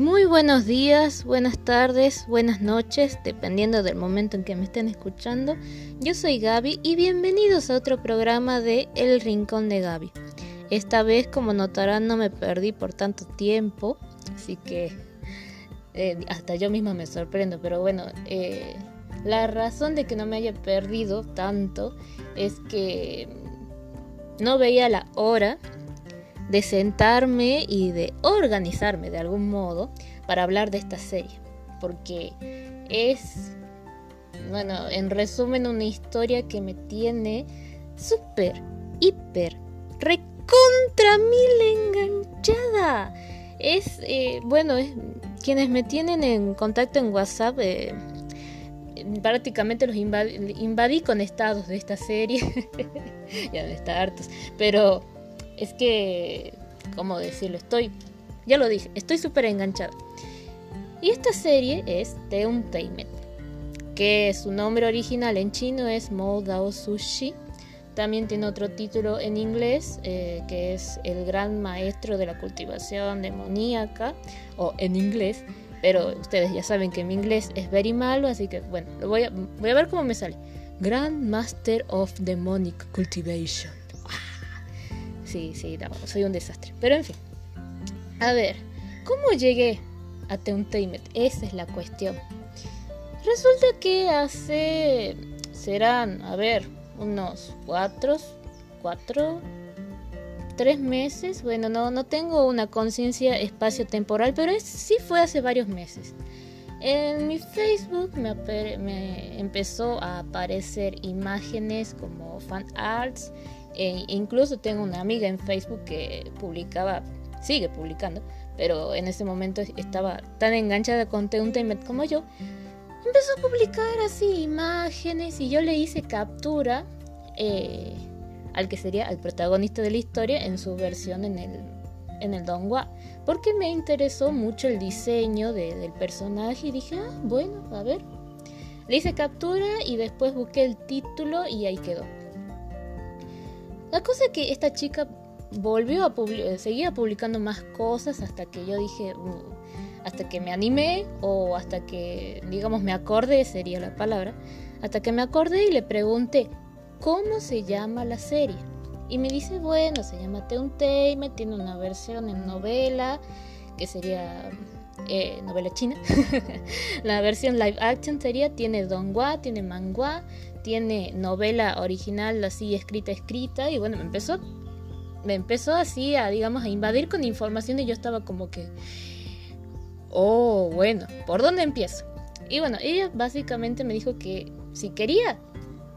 Muy buenos días, buenas tardes, buenas noches, dependiendo del momento en que me estén escuchando. Yo soy Gaby y bienvenidos a otro programa de El Rincón de Gaby. Esta vez, como notarán, no me perdí por tanto tiempo, así que eh, hasta yo misma me sorprendo, pero bueno, eh, la razón de que no me haya perdido tanto es que no veía la hora de sentarme y de organizarme de algún modo para hablar de esta serie. Porque es, bueno, en resumen, una historia que me tiene súper, hiper, recontra mil enganchada. Es, eh, bueno, es, quienes me tienen en contacto en WhatsApp, eh, prácticamente los invadí, con estados de esta serie. ya de estar hartos. Pero es que, ¿cómo decirlo? Estoy, ya lo dije, estoy súper enganchado. Y esta serie es The Untamed, que su nombre original en chino es Mo Dao Sushi. También tiene otro título en inglés, eh, que es El Gran Maestro de la Cultivación Demoníaca, o en inglés, pero ustedes ya saben que mi inglés es very malo, así que bueno, lo voy, a, voy a ver cómo me sale. Grand Master of Demonic Cultivation. Sí, sí, soy un desastre. Pero en fin. A ver, ¿cómo llegué a Teuntainment? Esa es la cuestión. Resulta que hace. serán, a ver, unos cuatro. cuatro. tres meses. Bueno, no, no tengo una conciencia espacio-temporal, pero sí fue hace varios meses. En mi Facebook me, me, empezó a aparecer imágenes como fan arts e incluso tengo una amiga en Facebook que publicaba, sigue publicando, pero en ese momento estaba tan enganchada con Teuntemet como yo. Empezó a publicar así imágenes y yo le hice captura eh, al que sería el protagonista de la historia en su versión en el, en el Donghua. Porque me interesó mucho el diseño del personaje y dije, ah, bueno, a ver. Le hice captura y después busqué el título y ahí quedó. La cosa es que esta chica volvió a publicar, seguía publicando más cosas hasta que yo dije, uh, hasta que me animé o hasta que, digamos, me acordé, sería la palabra, hasta que me acordé y le pregunté, ¿cómo se llama la serie? Y me dice, bueno, se llama Teunteime, tiene una versión en novela, que sería eh, novela china. la versión live action sería, tiene donghua, tiene manghua, tiene novela original así escrita, escrita, y bueno, me empezó, me empezó así a, digamos, a invadir con información y yo estaba como que, oh, bueno, ¿por dónde empiezo? Y bueno, ella básicamente me dijo que si quería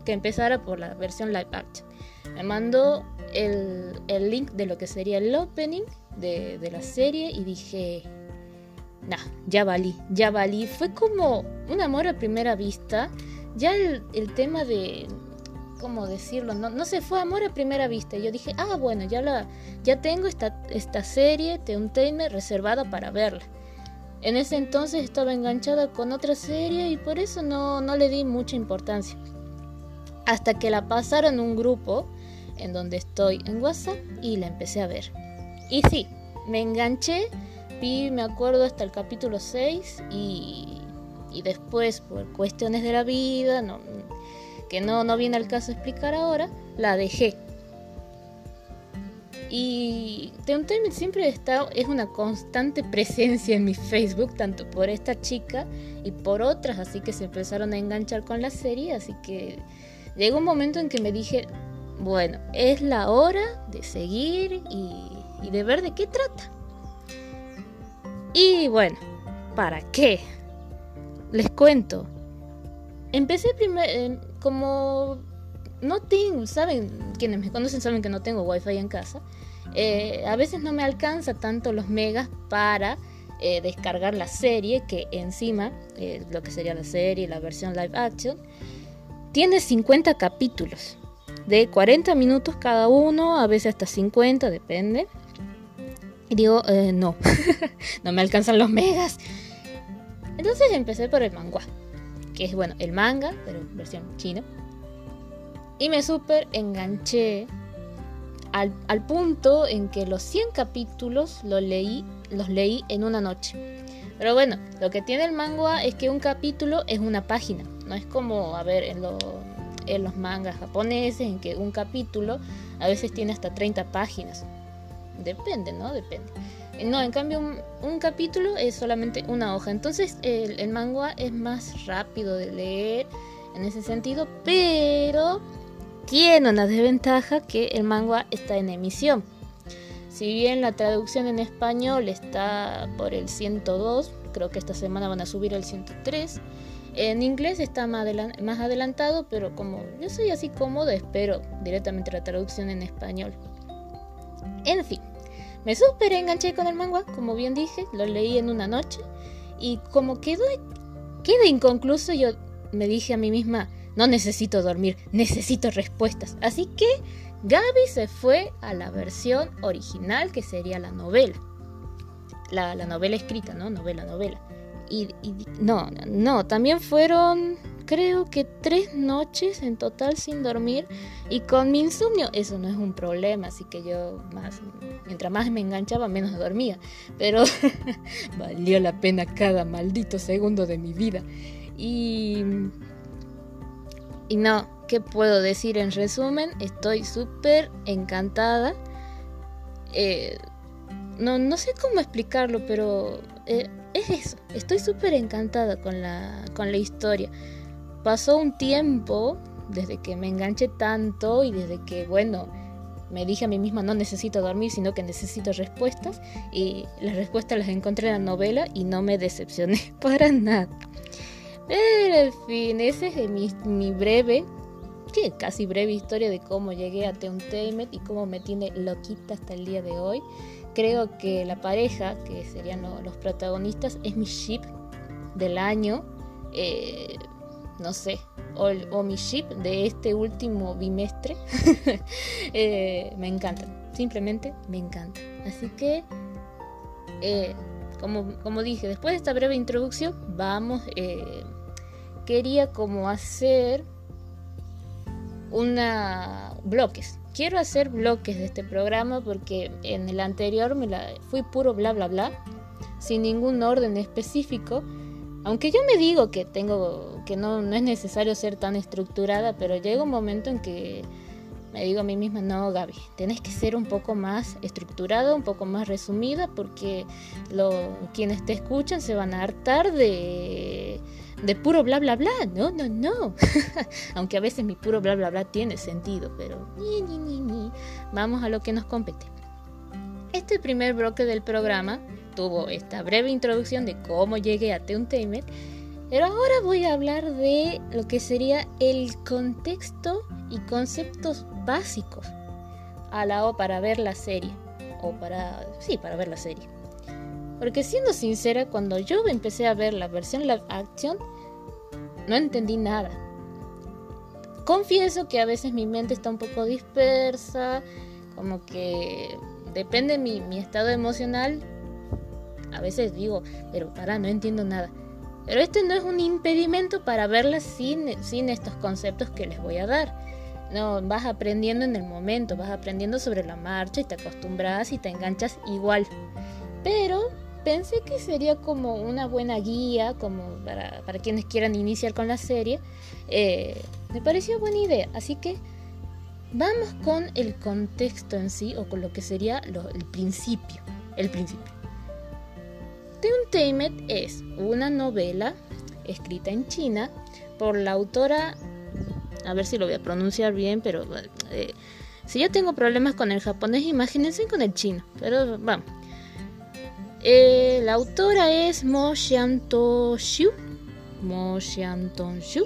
que empezara por la versión live action. Me mandó el, el link de lo que sería el opening de, de la serie y dije, nah, ya valí, ya valí. Fue como un amor a primera vista ya el, tema de, ¿cómo decirlo? No, no se fue amor a primera vista. Yo dije, ah, bueno, ya, la, ya tengo esta, esta serie de un tema reservada para verla. En ese entonces estaba enganchada con otra serie y por eso no, no le di mucha importancia. Hasta que la pasaron un grupo en donde estoy en WhatsApp y la empecé a ver. Y sí, me enganché, vi, me acuerdo, hasta el capítulo 6 y y después por cuestiones de la vida, no, que no, no viene al caso explicar ahora, la dejé. Y Teuntainment siempre está, es una constante presencia en mi Facebook, tanto por esta chica y por otras, así que se empezaron a enganchar con la serie, así que llegó un momento en que me dije, bueno, es la hora de seguir y, de ver de qué trata. Y bueno, ¿para qué? les cuento. Empecé primero, eh, como no tengo, saben, quienes me conocen saben que no tengo wifi en casa. Eh, a veces no me alcanza tanto los megas para eh, descargar la serie, que encima, lo que sería la serie, la versión live action, tiene 50 capítulos, de 40 minutos cada uno, a veces hasta 50, depende. Y digo, no, no me alcanzan los megas. Entonces empecé por el manga, que es bueno, el manga, pero versión china. Y me súper enganché al, al, punto en que los 100 capítulos los leí, los leí en una noche. Pero bueno, lo que tiene el manga es que un capítulo es una página. No es como, a ver, en, en los mangas japoneses, en que un capítulo a veces tiene hasta 30 páginas. Depende, ¿no? Depende. No, en cambio un, capítulo es solamente una hoja. Entonces el, el manga es más rápido de leer en ese sentido, pero tiene una desventaja que el manga está en emisión. Si bien la traducción en español está por el 102, creo que esta semana van a subir al 103. En inglés está más, adelantado, pero como yo soy así cómodo, espero directamente la traducción en español. En fin, me súper enganché con el manga, como bien dije, lo leí en una noche y como quedó, queda inconcluso, yo me dije a mí misma, no necesito dormir, necesito respuestas. Así que Gaby se fue a la versión original, que sería la novela. La, novela escrita, ¿no? Novela, novela. Y, no, no, también fueron, creo que tres noches en total sin dormir. Y con mi insomnio, eso no es un problema. Así que yo, más, mientras más me enganchaba, menos dormía. Pero valió la pena cada maldito segundo de mi vida. Y y no, ¿qué puedo decir en resumen? Estoy súper encantada. Eh, no, no sé cómo explicarlo, pero eh, es eso. Estoy súper encantada con la, con la historia. Pasó un tiempo desde que me enganché tanto y desde que, bueno, me dije a mí misma no necesito dormir, sino que necesito respuestas. Y las respuestas las encontré en la novela y no me decepcioné para nada. Pero en fin, ese es mi, mi breve, que casi breve historia de cómo llegué a Teuntainment y cómo me tiene loquita hasta el día de hoy. Creo que la pareja, que serían los protagonistas, es mi ship del año. Eh, no sé, o, mi ship de este último bimestre. Eh, me encantan, simplemente me encantan. Así que eh, como, dije, después de esta breve introducción, vamos, eh, quería como hacer una bloques. Quiero hacer bloques de este programa porque en el anterior me la fui puro bla bla bla, sin ningún orden específico. Aunque yo me digo que tengo que no, no es necesario ser tan estructurada, pero llega un momento en que me digo a mí misma, no, Gaby, tenés que ser un poco más estructurada, un poco más resumida, porque lo, quienes te escuchan se van a hartar de, de puro bla bla bla. No, no, no. Aunque a veces mi puro bla bla bla tiene sentido, pero ni, ni, ni, ni. vamos a lo que nos compete. Este primer bloque del programa tuvo esta breve introducción de cómo llegué a Teuntainment pero ahora voy a hablar de lo que sería el contexto y conceptos básicos a la o para ver la serie. O para. Sí, para ver la serie. Porque siendo sincera, cuando yo empecé a ver la versión live action, no entendí nada. Confieso que a veces mi mente está un poco dispersa, como que depende de mi, mi estado emocional. A veces digo, pero para, no entiendo nada. Pero este no es un impedimento para verla sin, sin estos conceptos que les voy a dar. No, vas aprendiendo en el momento, vas aprendiendo sobre la marcha y te acostumbras y te enganchas igual. Pero pensé que sería como una buena guía, como para, para quienes quieran iniciar con la serie. Eh, me pareció buena idea, así que vamos con el contexto en sí, o con lo que sería el principio. El principio. Teuntainment es una novela escrita en China por la autora, a ver si lo voy a pronunciar bien, pero eh, si yo tengo problemas con el japonés, imagínense con el chino, pero vamos. Eh, la autora es Mo Xianto Xiu. Mo Xianton Xiu.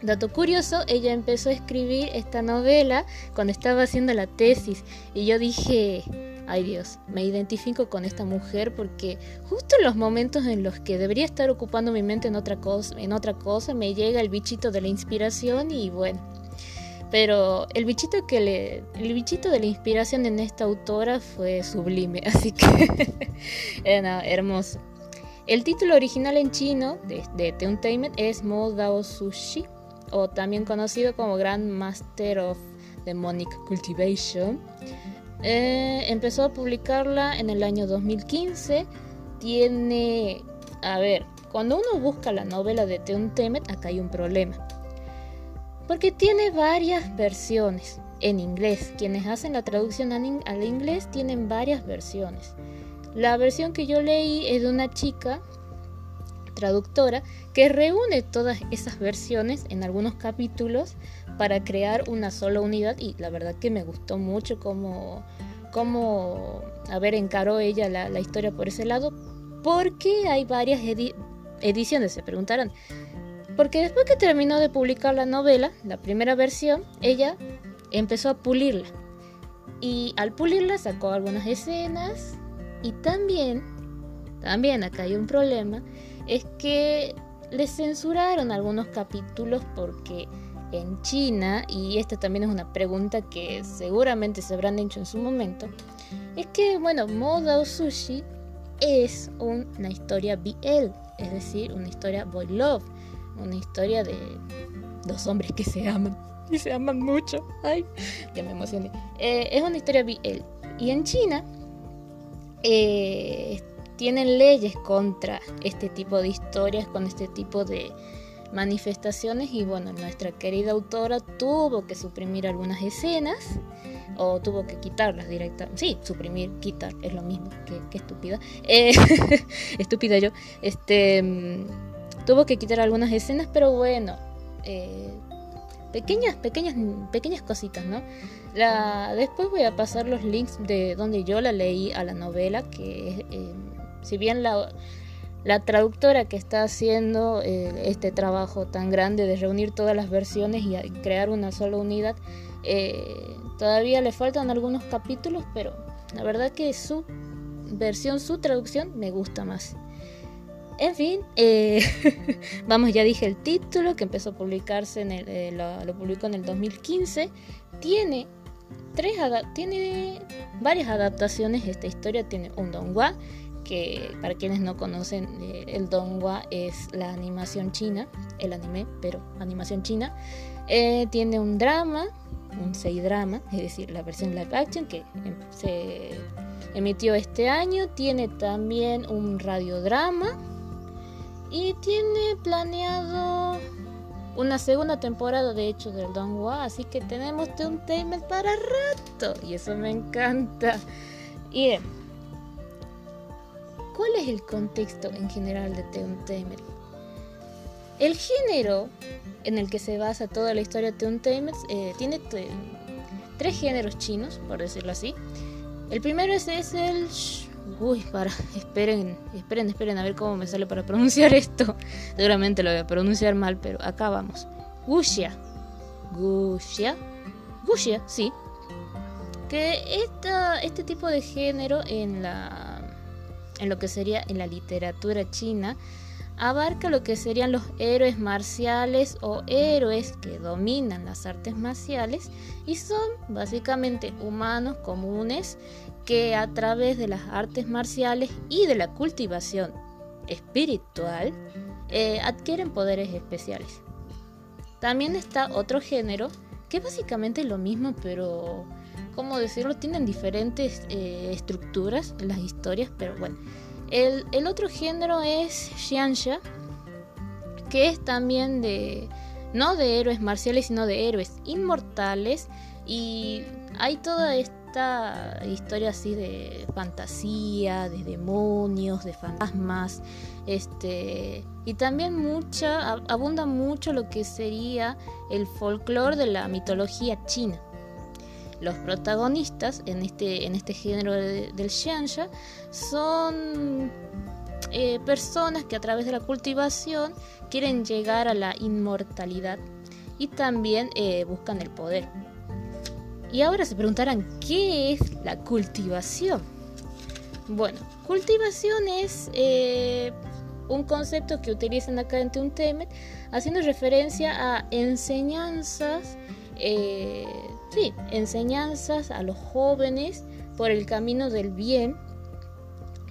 Dato curioso, ella empezó a escribir esta novela cuando estaba haciendo la tesis y yo dije, ay Dios, me identifico con esta mujer porque justo en los momentos en los que debería estar ocupando mi mente en otra cosa, en otra cosa me llega el bichito de la inspiración y bueno. Pero el bichito que le el bichito de la inspiración en esta autora fue sublime, así que hermoso. El título original en chino de, de Teuntainment es Mo Dao Sushi, o también conocido como Grand Master of Demonic Cultivation. Eh, empezó a publicarla en el año 2015. tiene, a ver, cuando uno busca la novela de Teun Temet, acá hay un problema. Porque tiene varias versiones en inglés. Quienes hacen la traducción al inglés tienen varias versiones. La versión que yo leí es de una chica traductora que reúne todas esas versiones en algunos capítulos para crear una sola unidad y la verdad que me gustó mucho cómo, cómo a encaró ella la, historia por ese lado porque hay varias ediciones, se preguntarán. Porque después que terminó de publicar la novela, la primera versión, ella empezó a pulirla. Y al pulirla sacó algunas escenas y también, también acá hay un problema, es que le censuraron algunos capítulos porque en China, y esta también es una pregunta que seguramente se habrán hecho en su momento, es que, bueno, Moda Sushi es una historia BL, es decir, una historia boy love, una historia de dos hombres que se aman y se aman mucho. Ay, ya me emocioné. Eh, es una historia BL. Y en China eh, tienen leyes contra este tipo de historias, con este tipo de manifestaciones y bueno, nuestra querida autora tuvo que suprimir algunas escenas o tuvo que quitarlas directamente. Sí, suprimir, quitar, es lo mismo, que, estúpida. Eh, estúpida yo. Este, mm, tuvo que quitar algunas escenas, pero bueno, eh, pequeñas, pequeñas, pequeñas cositas, ¿no? La, después voy a pasar los links de donde yo la leí a la novela, que eh, si bien la, la traductora que está haciendo eh, este trabajo tan grande de reunir todas las versiones y crear una sola unidad, eh, todavía le faltan algunos capítulos, pero la verdad que su versión, su traducción me gusta más. En fin, eh, vamos, ya dije el título que empezó a publicarse, en el, lo, publicó en el 2015. Tiene, tres tiene varias adaptaciones esta historia. Tiene un donghua, que para quienes no conocen, eh, el donghua es la animación china, el anime, pero animación china. Eh, tiene un drama, un drama, es decir, la versión live action que em, se emitió este año. Tiene también un radiodrama y tiene planeado una segunda temporada de hecho del donghua, así que tenemos tema para rato y eso me encanta. Y ¿Cuál es el contexto en general de Team El género en el que se basa toda la historia de Team eh, tiene tres géneros chinos, por decirlo así. El primero es, el... Uy, para, esperen, esperen, esperen a ver cómo me sale para pronunciar esto. Seguramente lo voy a pronunciar mal, pero acá vamos. Wuxia. Wuxia. Wuxia, sí. Que esta, este tipo de género en la en lo que sería en la literatura china, abarca lo que serían los héroes marciales o héroes que dominan las artes marciales y son básicamente humanos comunes que a través de las artes marciales y de la cultivación espiritual eh, adquieren poderes especiales. También está otro género que básicamente es lo mismo pero ¿cómo decirlo? Tienen diferentes eh, estructuras las historias, pero bueno. El, otro género es Xianxia, que es también de, no de héroes marciales, sino de héroes inmortales. Y hay toda esta historia así de fantasía, de demonios, de fantasmas. Este, y también mucha, abunda mucho lo que sería el folclore de la mitología china los protagonistas en este, en este género del xianxia son eh, personas que a través de la cultivación quieren llegar a la inmortalidad y también eh, buscan el poder. Y ahora se preguntarán, ¿qué es la cultivación? Bueno, cultivación es eh, un concepto que utilizan acá en Temet haciendo referencia a enseñanzas sí, enseñanzas a los jóvenes por el camino del bien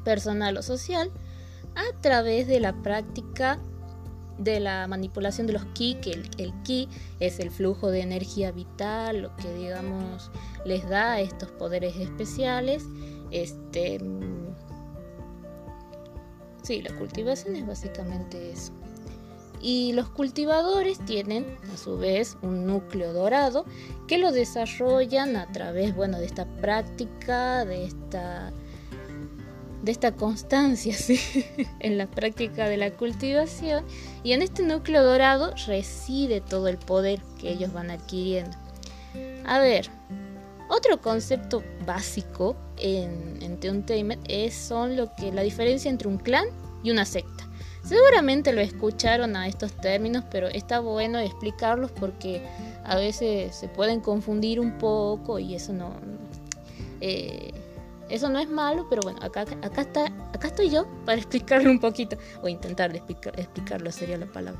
personal o social a través de la práctica de la manipulación de los ki, que el, ki es el flujo de energía vital, lo que digamos les da estos poderes especiales. Este, Sí, la cultivación es básicamente eso. Y los cultivadores tienen a su vez un núcleo dorado que lo desarrollan a través bueno, de esta práctica, de esta, de esta constancia ¿sí? en la práctica de la cultivación. Y en este núcleo dorado reside todo el poder que ellos van adquiriendo. A ver, otro concepto básico en, en es son lo que la diferencia entre un clan y una secta. Seguramente lo escucharon a estos términos, pero está bueno explicarlos porque a veces se pueden confundir un poco y eso no, eh, eso no es malo, pero bueno, acá, acá, está, acá estoy yo para explicarlo un poquito, o intentar explicarlo sería la palabra.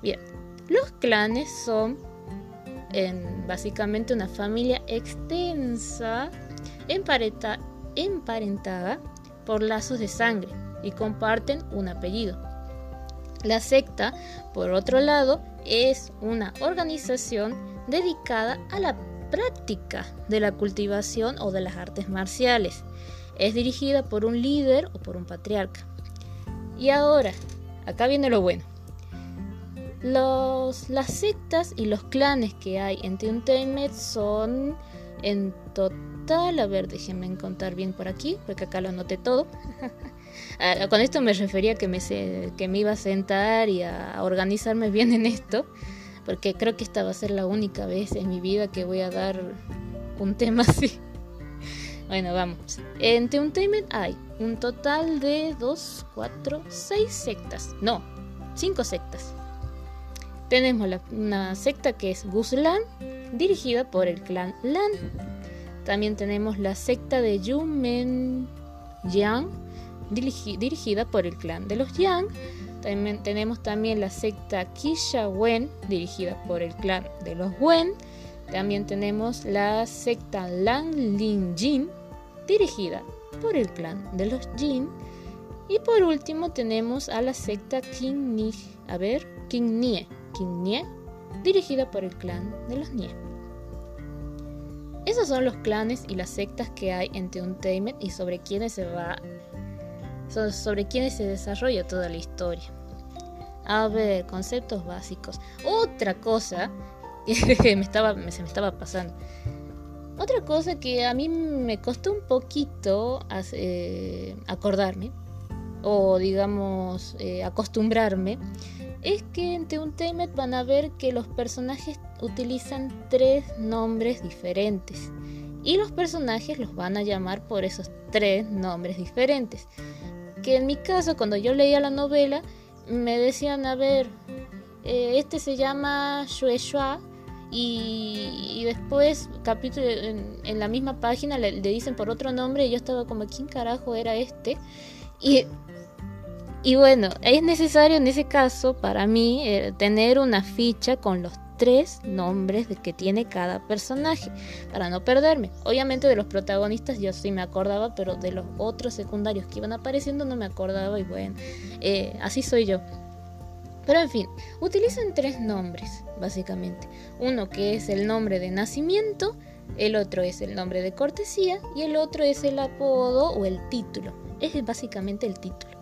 Bien, los clanes son en, básicamente una familia extensa, emparentada por lazos de sangre y comparten un apellido. La secta, por otro lado, es una organización dedicada a la práctica de la cultivación o de las artes marciales. Es dirigida por un líder o por un patriarca. Y ahora, acá viene lo bueno. Los, las sectas y los clanes que hay en Teuntemet son en total, a ver, déjenme contar bien por aquí, porque acá lo anoté todo. Ah, con esto me refería que me, que me iba a sentar y a organizarme bien en esto, porque creo que esta va a ser la única vez en mi vida que voy a dar un tema así. Bueno, vamos. En Teuntainment hay un total de 2, 4, 6 sectas. No, 5 sectas. Tenemos una secta que es Guslan, dirigida por el clan Lan. También tenemos la secta de Yumen Yang, dirigida por el clan de los Yang. También tenemos también la secta Kisha Wen, dirigida por el clan de los Wen. También tenemos la secta Lang Lin Jin, dirigida por el clan de los Jin. Y por último tenemos a la secta King Ni, a ver, King Nie, King Nie, dirigida por el clan de los Nie. Esos son los clanes y las sectas que hay en Teuntainment y sobre quienes se va sobre quienes se desarrolla toda la historia. A ver, conceptos básicos. Otra cosa que me estaba, se me estaba pasando. Otra cosa que a mí me costó un poquito eh, acordarme, o digamos eh, acostumbrarme, es que en Teuntemet van a ver que los personajes utilizan tres nombres diferentes. Y los personajes los van a llamar por esos tres nombres diferentes que en mi caso, cuando yo leía la novela, me decían, a ver, eh, este se llama Shue y, y, después capítulo en, la misma página le, dicen por otro nombre y yo estaba como, ¿quién carajo era este? Y, y bueno, es necesario en ese caso para mí eh, tener una ficha con los tres nombres de que tiene cada personaje para no perderme. Obviamente de los protagonistas yo sí me acordaba, pero de los otros secundarios que iban apareciendo no me acordaba y bueno, eh, así soy yo. Pero en fin, utilizan tres nombres, básicamente. Uno que es el nombre de nacimiento, el otro es el nombre de cortesía y el otro es el apodo o el título. Es básicamente el título.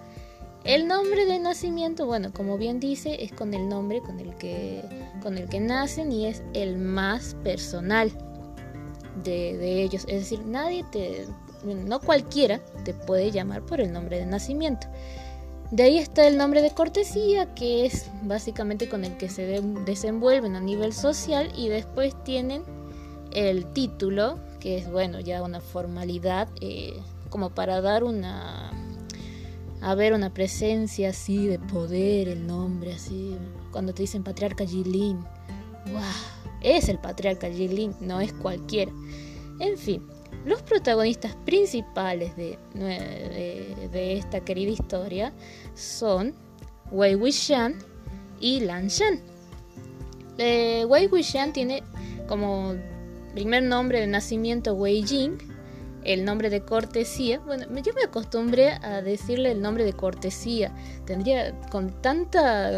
El nombre de nacimiento, bueno, como bien dice, es con el nombre con el que, con el que nacen y es el más personal de, ellos. Es decir, nadie te, no cualquiera te puede llamar por el nombre de nacimiento. De ahí está el nombre de cortesía, que es básicamente con el que se desenvuelven a nivel social y después tienen el título, que es bueno, ya una formalidad eh, como para dar una a ver una presencia así de poder, el nombre así, cuando te dicen patriarca Jilin, ¡wow! Es el patriarca Jilin, no es cualquiera. En fin, los protagonistas principales de, de, esta querida historia son Wei Wuxian y Lan Shan. Eh, Wei Wuxian tiene como primer nombre de nacimiento Wei Jing el nombre de cortesía. Bueno, yo me acostumbré a decirle el nombre de cortesía. Tendría con tanta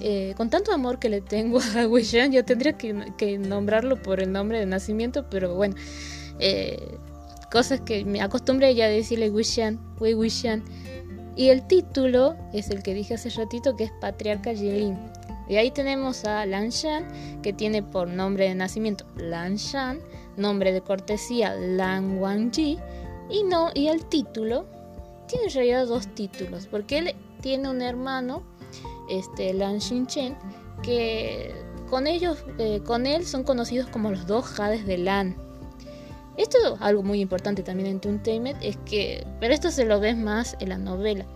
eh, con tanto amor que le tengo a Wishan, yo tendría que, nombrarlo por el nombre de nacimiento, pero bueno, eh, cosas que me acostumbré ya a decirle Wishan, Wei Wishan. Y el título es el que dije hace ratito que es Patriarca Jilin. Y ahí tenemos a Lan Shan, que tiene por nombre de nacimiento Lan Shan, nombre de cortesía Lan Wangji, y, no, y el título tiene en realidad dos títulos, porque él tiene un hermano, este, Lan Chen que con ellos, eh, con él son conocidos como los dos Jades de Lan. Esto es algo muy importante también en Toontainment, es que, pero esto se lo ves más en la novela,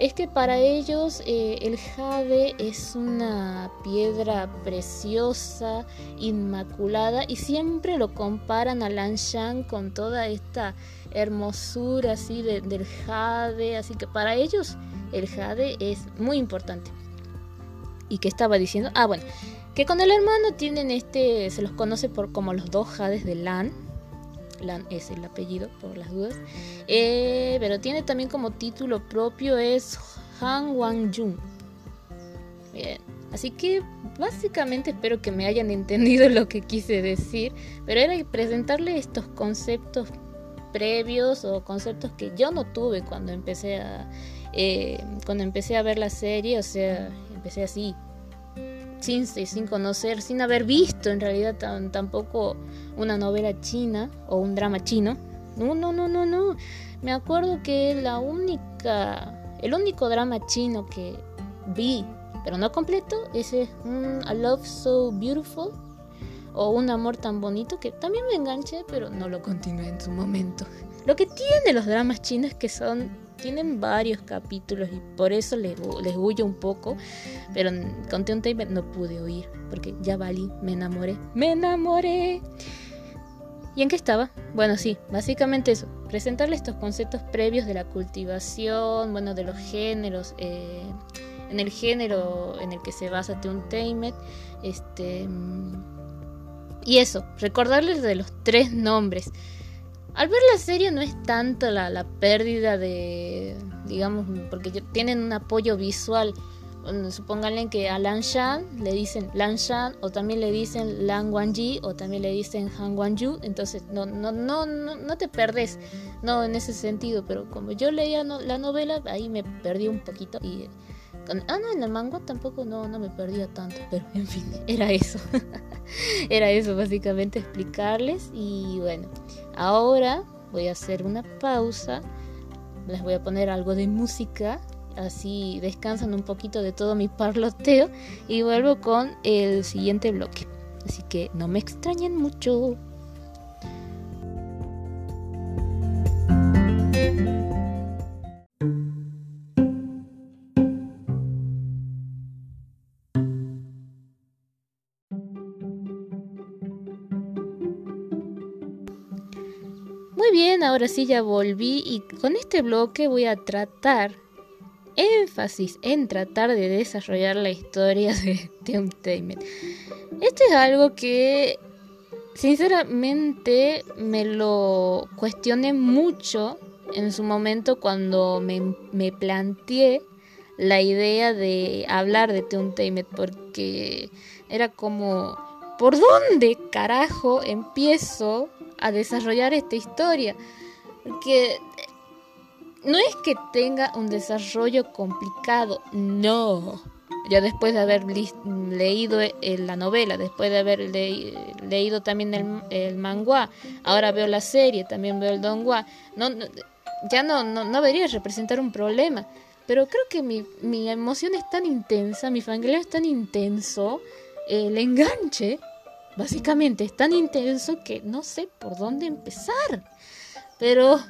es que para ellos eh, el jade es una piedra preciosa, inmaculada, y siempre lo comparan a Lanshan con toda esta hermosura así del jade, así que para ellos el jade es muy importante. ¿Y qué estaba diciendo? Ah, bueno, que con el hermano tienen este, se los conoce por como los dos jades de Lan, Lan es el apellido, por las dudas. Eh, pero tiene también como título propio es Han Wang Jun. Bien. Así que básicamente espero que me hayan entendido lo que quise decir. Pero era presentarle estos conceptos previos o conceptos que yo no tuve cuando empecé a eh, cuando empecé a ver la serie. O sea, empecé así sin, sin conocer, sin haber visto en realidad tampoco una novela china o un drama chino. No, no, no, no, no. Me acuerdo que la única, el único drama chino que vi, pero no completo, es un A Love So Beautiful o Un Amor Tan Bonito que también me enganché, pero no lo continué en su momento. Lo que tiene los dramas chinos es que son tienen varios capítulos y por eso les, huyo un poco. Pero con un Tape no pude oír porque ya valí, me enamoré, me enamoré. ¿Y en qué estaba? Bueno, sí, básicamente eso, presentarle estos conceptos previos de la cultivación, bueno, de los géneros, eh, en el género en el que se basa Tamed, este, y eso, recordarles de los tres nombres. Al ver la serie no es tanto la, pérdida de, digamos, porque tienen un apoyo visual. Supónganle que a Lan Shan le dicen Lan Shan o también le dicen Lan Wangji o también le dicen Han Wangju, entonces no, no, no, no, no te perdes, no en ese sentido, pero como yo leía la novela, ahí me perdí un poquito y ah, no, en el manga tampoco no, no me perdía tanto, pero en fin, era eso. era eso, básicamente explicarles. Y bueno, ahora voy a hacer una pausa. Les voy a poner algo de música. Así descansan un poquito de todo mi parloteo. Y vuelvo con el siguiente bloque. Así que no me extrañen mucho. Bien, ahora sí ya volví y con este bloque voy a tratar, énfasis en tratar de desarrollar la historia de Entertainment. Esto es algo que sinceramente me lo cuestioné mucho en su momento cuando me, me planteé la idea de hablar de Entertainment porque era como, ¿por dónde carajo empiezo a desarrollar esta historia. Porque no es que tenga un desarrollo complicado, no. Ya después de haber leído la novela, después de haber leído también el, el manga, ahora veo la serie, también veo el donghua, no, ya no, no, no debería representar un problema. Pero creo que mi, mi emoción es tan intensa, mi familia es tan intenso, el enganche Básicamente es tan intenso que no sé por dónde empezar. Pero,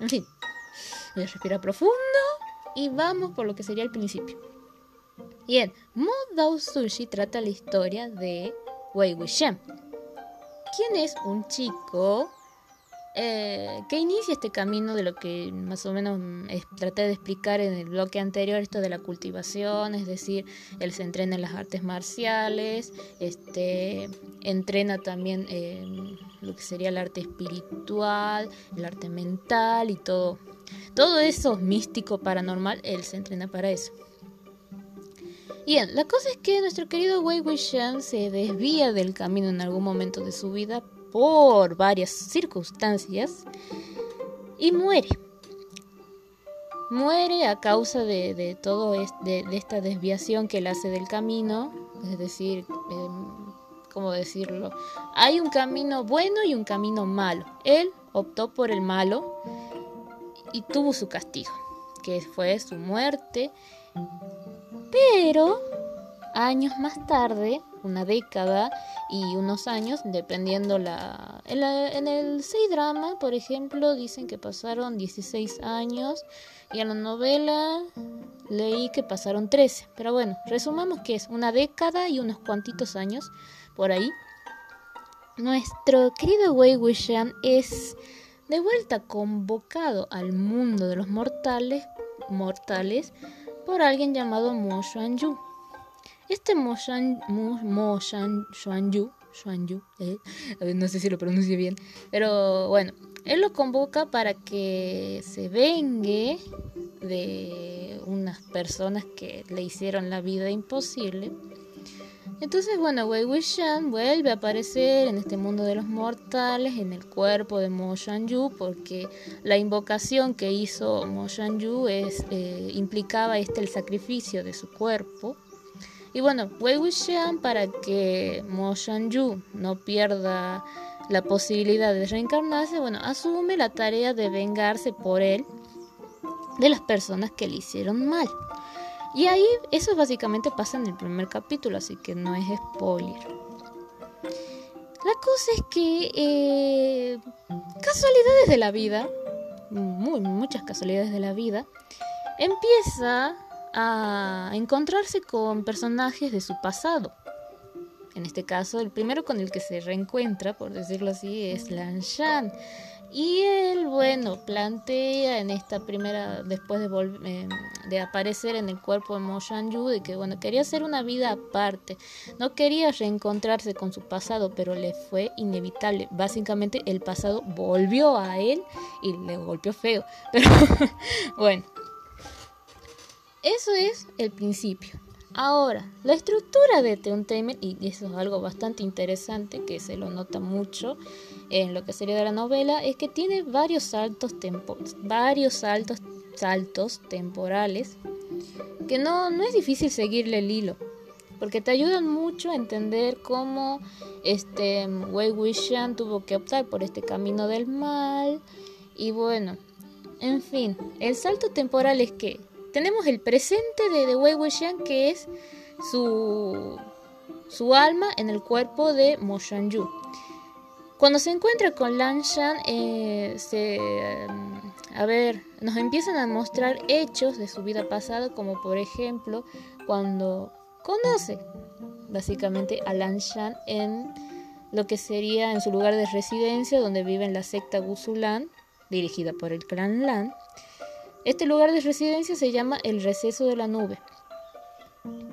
en fin, voy a respirar profundo y vamos por lo que sería el principio. Bien, Mo Dao Sushi trata la historia de Wei Wuxian, quien es un chico eh, que inicia este camino de lo que más o menos traté de explicar en el bloque anterior, esto de la cultivación, es decir, él se entrena en las artes marciales, este, entrena también lo que sería el arte espiritual, el arte mental y todo. Todo eso místico, paranormal, él se entrena para eso. Bien, la cosa es que nuestro querido Wei Wuxian se desvía del camino en algún momento de su vida por varias circunstancias y muere. muere a causa de, de todo de, de, esta desviación que él hace del camino, es decir, em, ¿cómo decirlo? Hay un camino bueno y un camino malo. Él optó por el malo y tuvo su castigo, que fue su muerte. Pero años más tarde, una década y unos años, dependiendo la... En, el 6 drama, por ejemplo, dicen que pasaron 16 años y en la novela leí que pasaron 13. Pero bueno, resumamos que es una década y unos cuantitos años por ahí. Nuestro querido Wei Wuxian es de vuelta convocado al mundo de los mortales, mortales por alguien llamado Mo Xuanyu. Este Mo, Xuan, Mo, eh, no sé si lo pronuncio bien, pero bueno, él lo convoca para que se vengue de unas personas que le hicieron la vida imposible. Entonces, bueno, Wei Wuxian vuelve a aparecer en este mundo de los mortales, en el cuerpo de Mo Shanyu, porque la invocación que hizo Mo Shanyu eh, implicaba este el sacrificio de su cuerpo. Y bueno, Wei Wuxian, para que Mo Shanyu no pierda la posibilidad de reencarnarse, bueno, asume la tarea de vengarse por él de las personas que le hicieron mal. Y ahí eso básicamente pasa en el primer capítulo, así que no es spoiler. La cosa es que eh, casualidades de la vida, muy, muchas casualidades de la vida, empieza a encontrarse con personajes de su pasado. En este caso, el primero con el que se reencuentra, por decirlo así, es Lan Shan. Y él, bueno, plantea en esta primera, después de, eh, de aparecer en el cuerpo de Mo Shan-yu, de que, bueno, quería hacer una vida aparte. No quería reencontrarse con su pasado, pero le fue inevitable. Básicamente, el pasado volvió a él y le golpeó feo. Pero, bueno, eso es el principio. Ahora, la estructura de The Untamed, y eso es algo bastante interesante que se lo nota mucho en lo que sería de la novela, es que tiene varios saltos, varios saltos, saltos temporales que no, no es difícil seguirle el hilo, porque te ayudan mucho a entender cómo este Wei Wuxian tuvo que optar por este camino del mal, y bueno, en fin, el salto temporal es que tenemos el presente de, de Wei Wuxian que es su, su alma en el cuerpo de Mo Shanyu. Cuando se encuentra con Lan Shan, eh, se, a ver, nos empiezan a mostrar hechos de su vida pasada, como por ejemplo cuando conoce básicamente a Lan Shan en lo que sería en su lugar de residencia, donde vive en la secta Gusulan, dirigida por el clan Lan. Este lugar de residencia se llama el receso de la nube.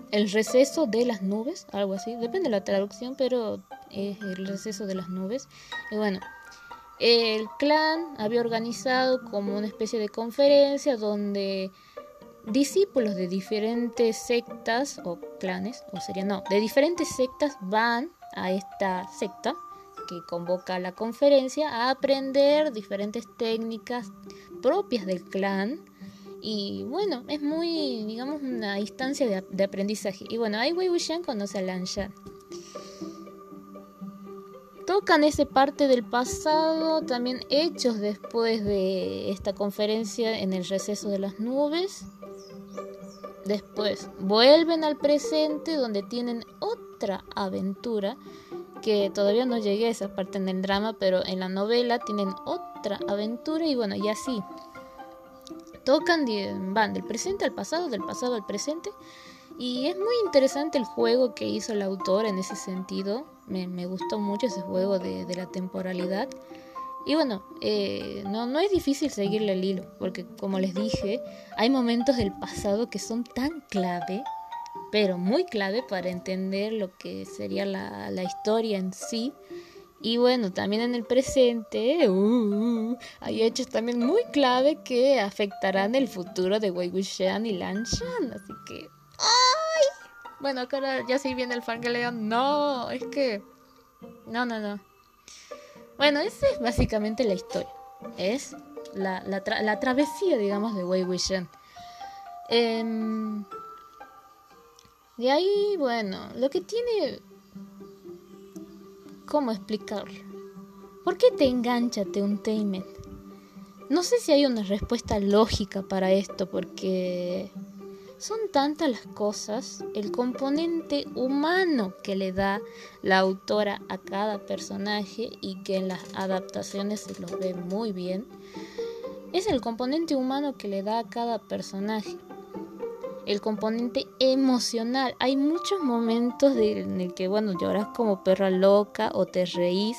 El receso de las nubes, algo así, depende de la traducción, pero es el receso de las nubes. Y bueno, el clan había organizado como una especie de conferencia donde discípulos de diferentes sectas o clanes, o sería no, de diferentes sectas van a esta secta que convoca a la conferencia a aprender diferentes técnicas propias del clan. Y bueno, es muy, digamos, una instancia de, aprendizaje. Y bueno, ahí Wei Wuxian conoce a Lan Shan. Tocan esa parte del pasado, también hechos después de esta conferencia en el receso de las nubes. Después vuelven al presente donde tienen otra aventura que todavía no llegué a esa parte en el drama, pero en la novela tienen otra aventura y bueno, y así. Tocan, van del presente al pasado, del pasado al presente. Y es muy interesante el juego que hizo el autor en ese sentido. Me, gustó mucho ese juego de, la temporalidad. Y bueno, eh, no, no es difícil seguirle el hilo, porque como les dije, hay momentos del pasado que son tan clave pero muy clave para entender lo que sería la, historia en sí. Y bueno, también en el presente uh, hay hechos también muy clave que afectarán el futuro de Wei Wuxian y Lan Shan. Así que... ¡Ay! Bueno, acá ya se viene el fangaleón. No, es que... No, no, no. Bueno, esa es básicamente la historia. Es la, la, travesía, digamos, de Wei Wuxian. Em, de ahí, bueno, lo que tiene... ¿Cómo explicarlo? ¿Por qué te engancha Teuntainment? No sé si hay una respuesta lógica para esto, porque son tantas las cosas, el componente humano que le da la autora a cada personaje y que en las adaptaciones se lo ve muy bien, es el componente humano que le da a cada personaje el componente emocional. Hay muchos momentos en el que, bueno, lloras como perra loca o te reís,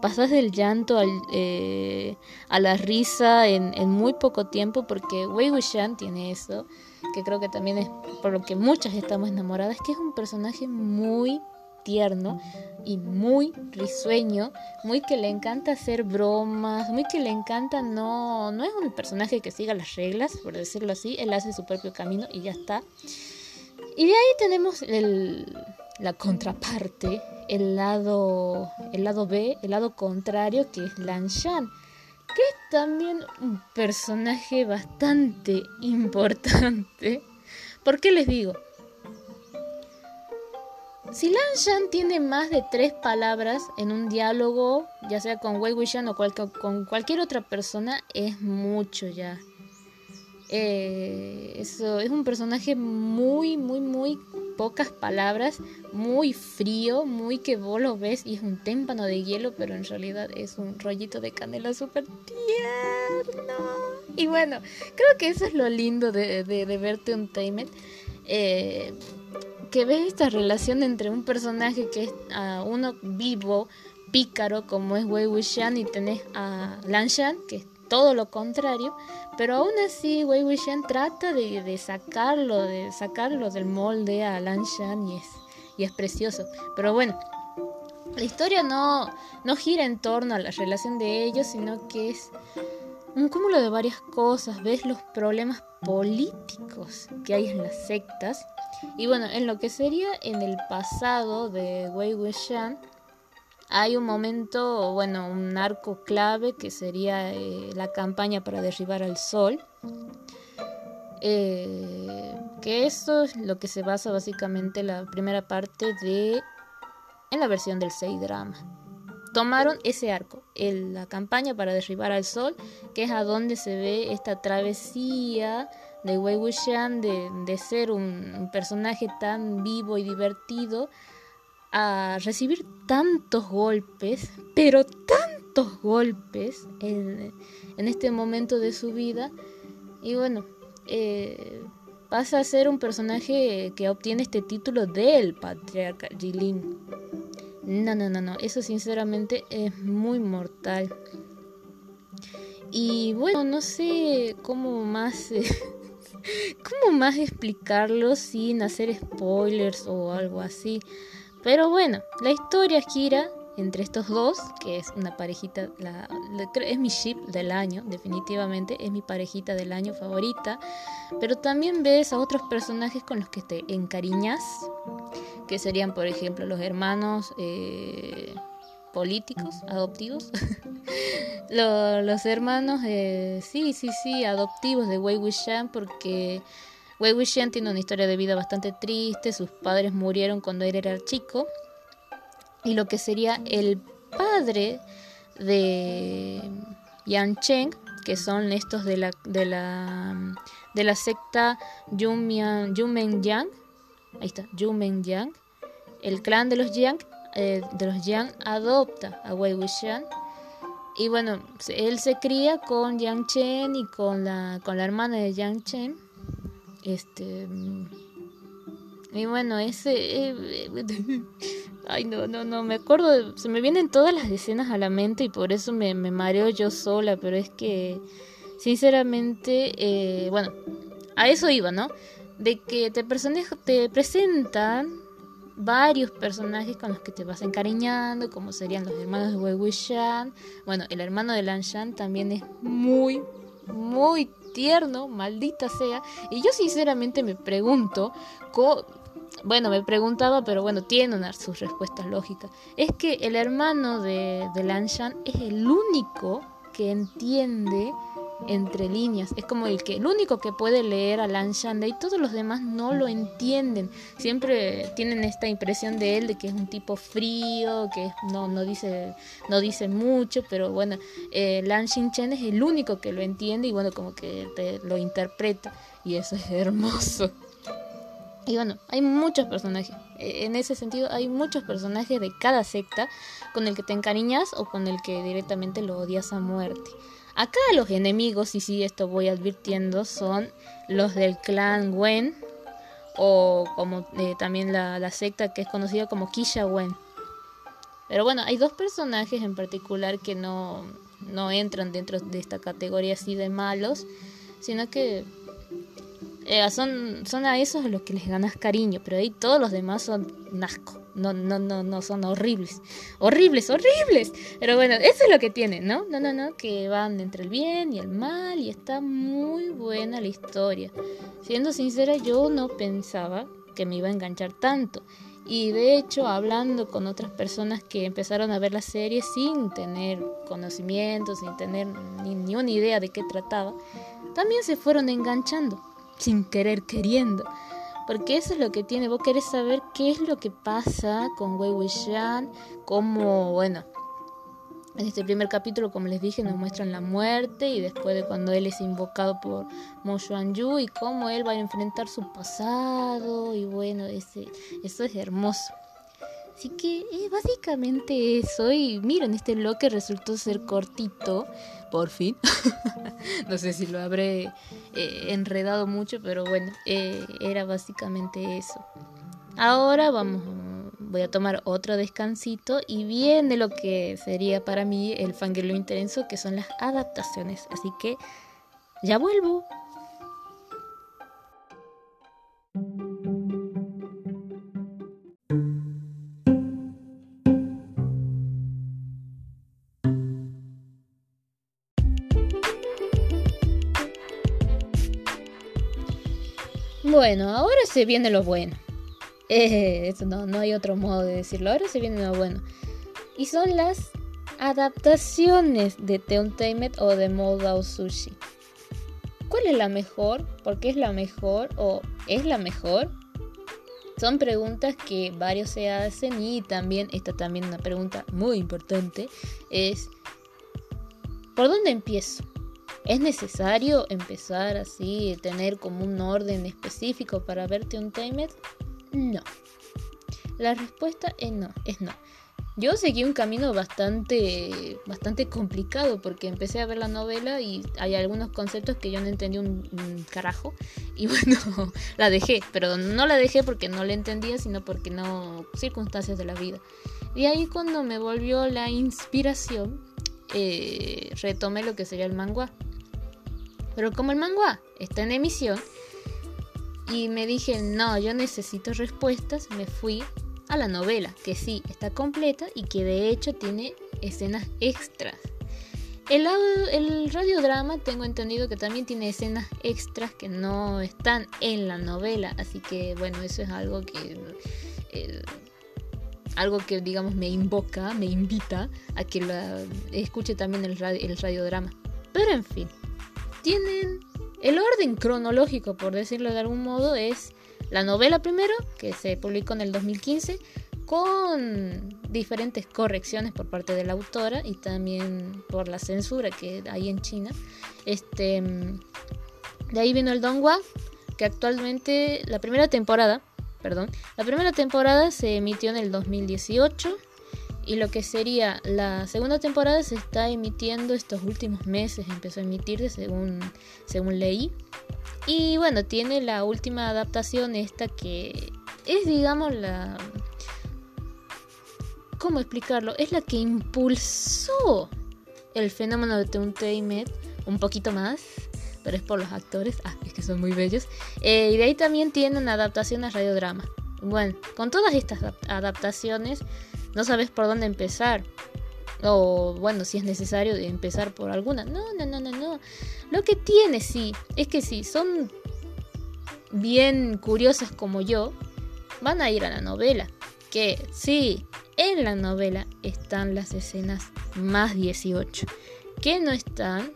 pasas del llanto eh, a la risa en, muy poco tiempo, porque Wei Wuxian tiene eso, que creo que también es por lo que muchas estamos enamoradas, que es un personaje muy tierno y muy risueño, muy que le encanta hacer bromas, muy que le encanta no no es un personaje que siga las reglas, por decirlo así, él hace su propio camino y ya está. Y de ahí tenemos el, la contraparte, el lado el lado B, el lado contrario que es Lan Shan, que es también un personaje bastante importante. ¿Por qué les digo? Si Lan Shan tiene más de tres palabras en un diálogo, ya sea con Wei Wuxian o con cualquier otra persona, es mucho ya. Eh, eso es un personaje muy, muy, muy pocas palabras, muy frío, muy que vos lo ves y es un témpano de hielo, pero en realidad es un rollito de canela súper tierno. Y bueno, creo que eso es lo lindo de, verte un Taimet. Eh, que ves esta relación entre un personaje que es uh, uno vivo, pícaro, como es Wei Wuxian, y tenés a Lan Shan, que es todo lo contrario, pero aún así Wei Wuxian trata de, de, sacarlo, de sacarlo del molde a Lan Shan y es, y es precioso. Pero bueno, la historia no, no gira en torno a la relación de ellos, sino que es un cúmulo de varias cosas. Ves los problemas políticos que hay en las sectas y bueno, en lo que sería en el pasado de Wei Wuxian, hay un momento, bueno, un arco clave que sería eh, la campaña para derribar al sol. Eh, que eso es lo que se basa básicamente la primera parte de en la versión del 6 drama. Tomaron ese arco, la campaña para derribar al sol, que es a donde se ve esta travesía de Wei Wuxian de, de ser un, personaje tan vivo y divertido a recibir tantos golpes, pero tantos golpes en, este momento de su vida. Y bueno, eh, pasa a ser un personaje que obtiene este título del patriarca Jilin. No, no, no, no, eso sinceramente es muy mortal. Y bueno, no sé cómo más ¿Cómo más explicarlo sin hacer spoilers o algo así? Pero bueno, la historia gira entre estos dos, que es una parejita, es mi ship del año, definitivamente, es mi parejita del año favorita. Pero también ves a otros personajes con los que te encariñas, que serían, por ejemplo, los hermanos. Eh, políticos adoptivos. los, hermanos, eh, sí, sí, sí, adoptivos de Wei Wuxian, porque Wei Wuxian tiene una historia de vida bastante triste. Sus padres murieron cuando él era chico. Y lo que sería el padre de Yang Cheng, que son estos de la, de la, de la secta Yumen Yang. Ahí está, Yumen Yang. El clan de los Yang eh, de los Yang adopta a Wei Wuxian y bueno, él se cría con Yang Chen y con la, con la hermana de Yang Chen. Este. Y bueno, ese. Eh, ay, no, no, no, me acuerdo. se me vienen todas las escenas a la mente y por eso me, me mareo yo sola. Pero es que, sinceramente, eh, bueno, a eso iba, ¿no? De que te, te presentan varios personajes con los que te vas encariñando, como serían los hermanos de Wei Wuxian. Bueno, el hermano de Lan Shan también es muy, muy tierno, maldita sea. Y yo sinceramente me pregunto, bueno, me preguntaba, pero bueno, tiene una, sus respuestas lógicas. Es que el hermano de, de Lan Shan es el único que entiende entre líneas. Es como el que el único que puede leer a Lan y todos los demás no lo entienden. Siempre tienen esta impresión de él de que es un tipo frío, que no, no dice no dice mucho, pero bueno, eh, Lan Chen es el único que lo entiende y bueno, como que te lo interpreta y eso es hermoso. Y bueno, hay muchos personajes. E, en ese sentido, hay muchos personajes de cada secta con el que te encariñas o con el que directamente lo odias a muerte. Acá los enemigos, y sí, esto voy advirtiendo, son los del clan Wen o como eh, también la, secta que es conocida como Kisha Wen. Pero bueno, hay dos personajes en particular que no, no entran dentro de esta categoría así de malos, sino que eh, son, son a esos a los que les ganas cariño, pero ahí todos los demás son nasco. No, no, no, no, son horribles. Horribles, horribles. Pero bueno, eso es lo que tienen, ¿no? No, no, no, que van entre el bien y el mal y está muy buena la historia. Siendo sincera, yo no pensaba que me iba a enganchar tanto. Y de hecho, hablando con otras personas que empezaron a ver la serie sin tener conocimiento, sin tener ni, ni una idea de qué trataba, también se fueron enganchando sin querer queriendo. Porque eso es lo que tiene. Vos querés saber qué es lo que pasa con Wei Wuxian, cómo, bueno, en este primer capítulo, como les dije, nos muestran la muerte y después de cuando él es invocado por Mo Xuanyu y cómo él va a enfrentar su pasado y bueno, ese, eso es hermoso. Así que es básicamente eso. Y miren, este bloque resultó ser cortito, por fin. no sé si lo habré eh, enredado mucho, pero bueno, eh, era básicamente eso. Ahora vamos, voy a tomar otro descansito y viene lo que sería para mí el fangirlo intenso, que son las adaptaciones. Así que ya vuelvo. Bueno, ahora se viene lo bueno. Eh, no, no hay otro modo de decirlo. Ahora se viene lo bueno. Y son las adaptaciones de Teuntainment o de Moldau Sushi. ¿Cuál es la mejor? ¿Por qué es la mejor? ¿O es la mejor? Son preguntas que varios se hacen y también, esta también una pregunta muy importante, es ¿por dónde empiezo? ¿Es necesario empezar así, tener como un orden específico para verte un timer? No. La respuesta es no, es no. Yo seguí un camino bastante, bastante complicado porque empecé a ver la novela y hay algunos conceptos que yo no entendí un, carajo y bueno, la dejé, pero no la dejé porque no la entendía, sino porque no, circunstancias de la vida. Y ahí cuando me volvió la inspiración, eh, retomé lo que sería el manga. Pero como el manga está en emisión y me dije, no, yo necesito respuestas, me fui a la novela, que sí, está completa y que de hecho tiene escenas extras. El, el radiodrama tengo entendido que también tiene escenas extras que no están en la novela, así que bueno, eso es algo que... Eh, algo que digamos me invoca, me invita a que la, escuche también el, el radiodrama. Pero en fin, tienen el orden cronológico, por decirlo de algún modo, es la novela primero, que se publicó en el 2015, con diferentes correcciones por parte de la autora y también por la censura que hay en China. Este, de ahí vino el Donghua, que actualmente la primera temporada, perdón, la primera temporada se emitió en el 2018 y lo que sería la segunda temporada se está emitiendo estos últimos meses, empezó a emitirse según, según leí. Y bueno, tiene la última adaptación esta que es digamos la... ¿Cómo explicarlo? Es la que impulsó el fenómeno de Teuntainment un poquito más, pero es por los actores, ah, es que son muy bellos. Eh, y de ahí también tiene una adaptación a radiodrama. Bueno, con todas estas adaptaciones no sabes por dónde empezar. O bueno, si es necesario empezar por alguna. No, no, no, no, no. Lo que tiene, sí, es que si son bien curiosas como yo, van a ir a la novela. Que sí, en la novela están las escenas más 18. Que no están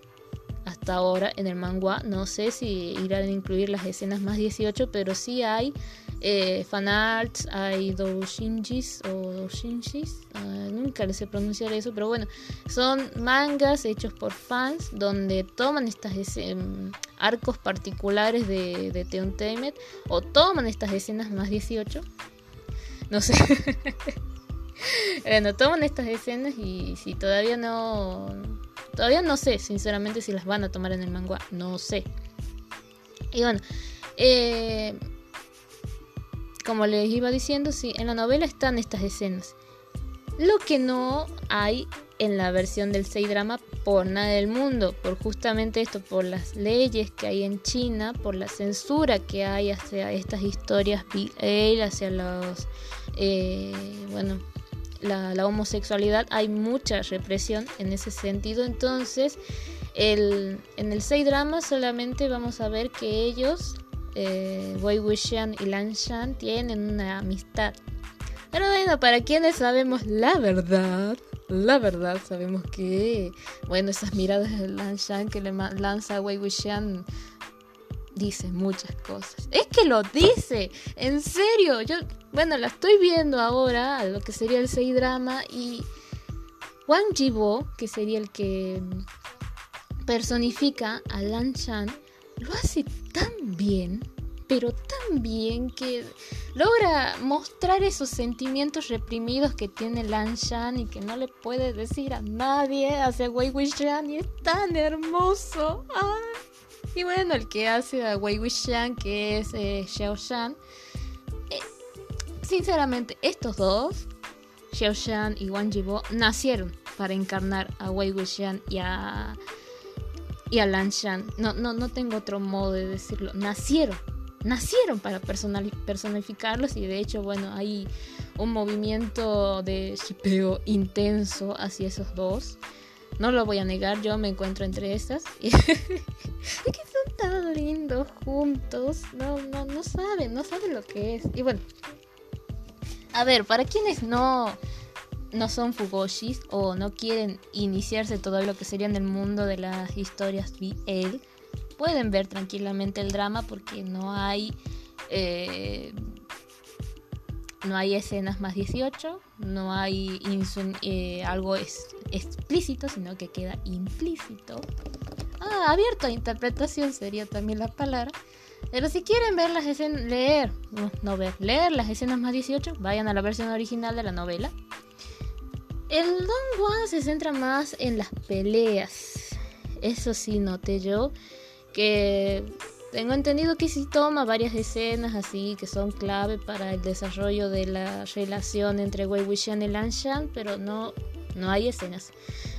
hasta ahora en el manga. No sé si irán a incluir las escenas más 18, pero sí hay eh, fanarts, hay doujinjis o doujinjis, ah, nunca les sé pronunciar eso, pero bueno, son mangas hechos por fans donde toman estas em, arcos particulares de, de o toman estas escenas más 18, no sé. bueno, toman estas escenas y si todavía no Todavía no sé, sinceramente, si las van a tomar en el manga. No sé. Y bueno, eh, como les iba diciendo, sí, en la novela están estas escenas. Lo que no hay en la versión del 6 drama por nada del mundo, por justamente esto, por las leyes que hay en China, por la censura que hay hacia estas historias BL, hacia los, eh, bueno, la, homosexualidad hay mucha represión en ese sentido. Entonces, el, en el 6 drama solamente vamos a ver que ellos, eh, Wei Wuxian y Lan Shan, tienen una amistad. Pero bueno, para quienes sabemos la verdad, la verdad sabemos que, bueno, esas miradas de Lan Shan que le lanza a Wei Wuxian dice muchas cosas. Es que lo dice, en serio. Yo, bueno, la estoy viendo ahora, lo que sería el 6 drama, y Wang Jibo, que sería el que personifica a Lan Chan, lo hace tan bien, pero tan bien que logra mostrar esos sentimientos reprimidos que tiene Lan Shan y que no le puede decir a nadie hacia Wei Wuxian y es tan hermoso. ¡Ay! Y bueno, el que hace a Wei Wuxian, que es eh, Xiao Shan. Eh, sinceramente, estos dos, Xiao Shan y Wang Jibo, nacieron para encarnar a Wei Wuxian y a, y a Lan Shan. No, no, no tengo otro modo de decirlo. Nacieron. Nacieron para personificarlos y de hecho, bueno, hay un movimiento de shipeo intenso hacia esos dos. No lo voy a negar, yo me encuentro entre estas. es que son tan lindos juntos. No, no, no saben, no saben lo que es. Y bueno, a ver, para quienes no, no son fugoshis o no quieren iniciarse todo lo que sería en el mundo de las historias BL, pueden ver tranquilamente el drama porque no hay. Eh, no hay escenas más 18, no hay eh, algo explícito, sino que queda implícito. Ah, abierto a interpretación sería también la palabra. Pero si quieren ver las escenas, leer, no, ver, leer las escenas más 18, vayan a la versión original de la novela. El Don Juan se centra más en las peleas. Eso sí noté yo que tengo entendido que sí toma varias escenas así que son clave para el desarrollo de la relación entre Wei Wuxian y Lan Shan, pero no, no hay escenas.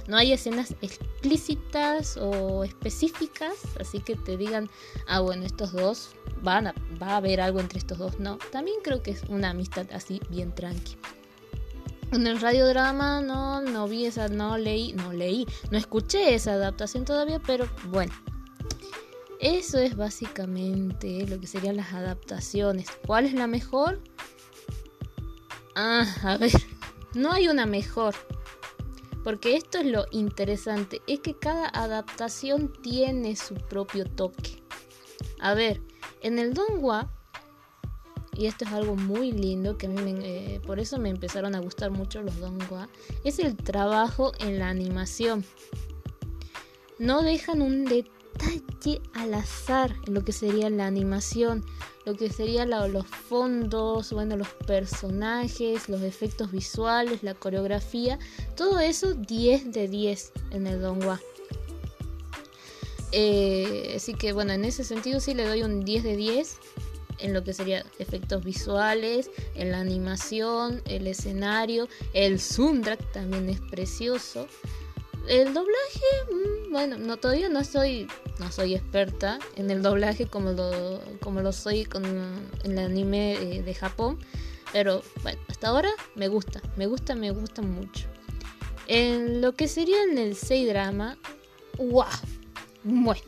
No hay escenas explícitas o específicas, así que te digan, ah, bueno, estos dos van a, va a haber algo entre estos dos. No, también creo que es una amistad así bien tranqui. En el radiodrama no, no vi esa, no leí, no leí, no escuché esa adaptación todavía, pero bueno, eso es básicamente lo que serían las adaptaciones. ¿Cuál es la mejor? Ah, a ver, no hay una mejor. Porque esto es lo interesante, es que cada adaptación tiene su propio toque. A ver, en el Donghua, y esto es algo muy lindo, que a mí eh, por eso me empezaron a gustar mucho los Donghua, es el trabajo en la animación. No dejan un detalle detalle al azar en lo que sería la animación, lo que serían los fondos, bueno, los personajes, los efectos visuales, la coreografía, todo eso 10 de 10 en el Donghua. Eh, así que bueno, en ese sentido sí le doy un 10 de 10 en lo que sería efectos visuales, en la animación, el escenario, el soundtrack también es precioso. El doblaje, mm, bueno, no todavía no soy no soy experta en el doblaje como lo como lo soy con el anime eh, de, Japón, pero bueno, hasta ahora me gusta, me gusta, me gusta mucho. En lo que sería en el 6 drama, wow. Bueno,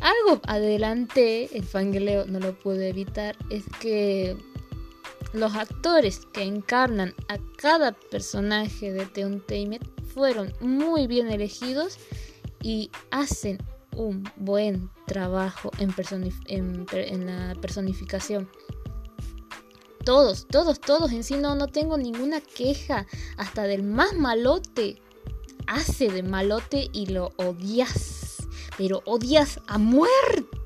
algo adelante, el fangeleo no lo pude evitar, es que los actores que encarnan a cada personaje de The fueron muy bien elegidos y hacen un buen trabajo en, la personificación. Todos, todos, todos en sí no, no tengo ninguna queja. Hasta del más malote hace de malote y lo odias. Pero odias a muerte.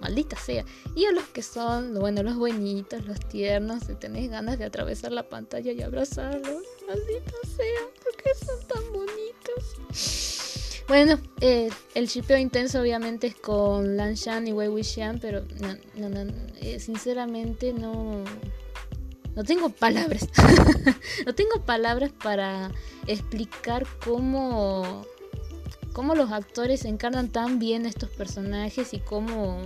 Maldita sea. Y a los que son, bueno, los buenitos, los tiernos, si tenés ganas de atravesar la pantalla y abrazarlos. Maldita sea, porque son tan bonitos. Bueno, eh, el shipeo intenso obviamente es con Lan Shan y Wei Wuxian, pero no, no, no, eh, sinceramente no, no tengo palabras. no tengo palabras para explicar cómo, cómo los actores encarnan tan bien estos personajes y cómo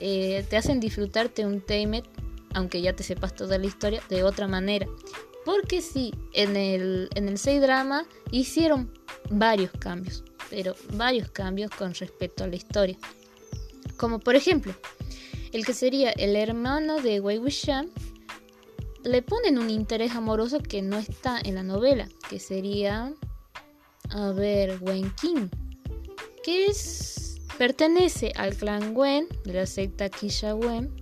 eh, te hacen disfrutarte un Tamed, aunque ya te sepas toda la historia, de otra manera. Porque sí, en el, en el 6 drama hicieron varios cambios pero varios cambios con respecto a la historia. Como por ejemplo, el que sería el hermano de Wei Wuxian, le ponen un interés amoroso que no está en la novela, que sería, a ver, Wen Qing, que es, pertenece al clan Wen, de la secta Kisha Wen,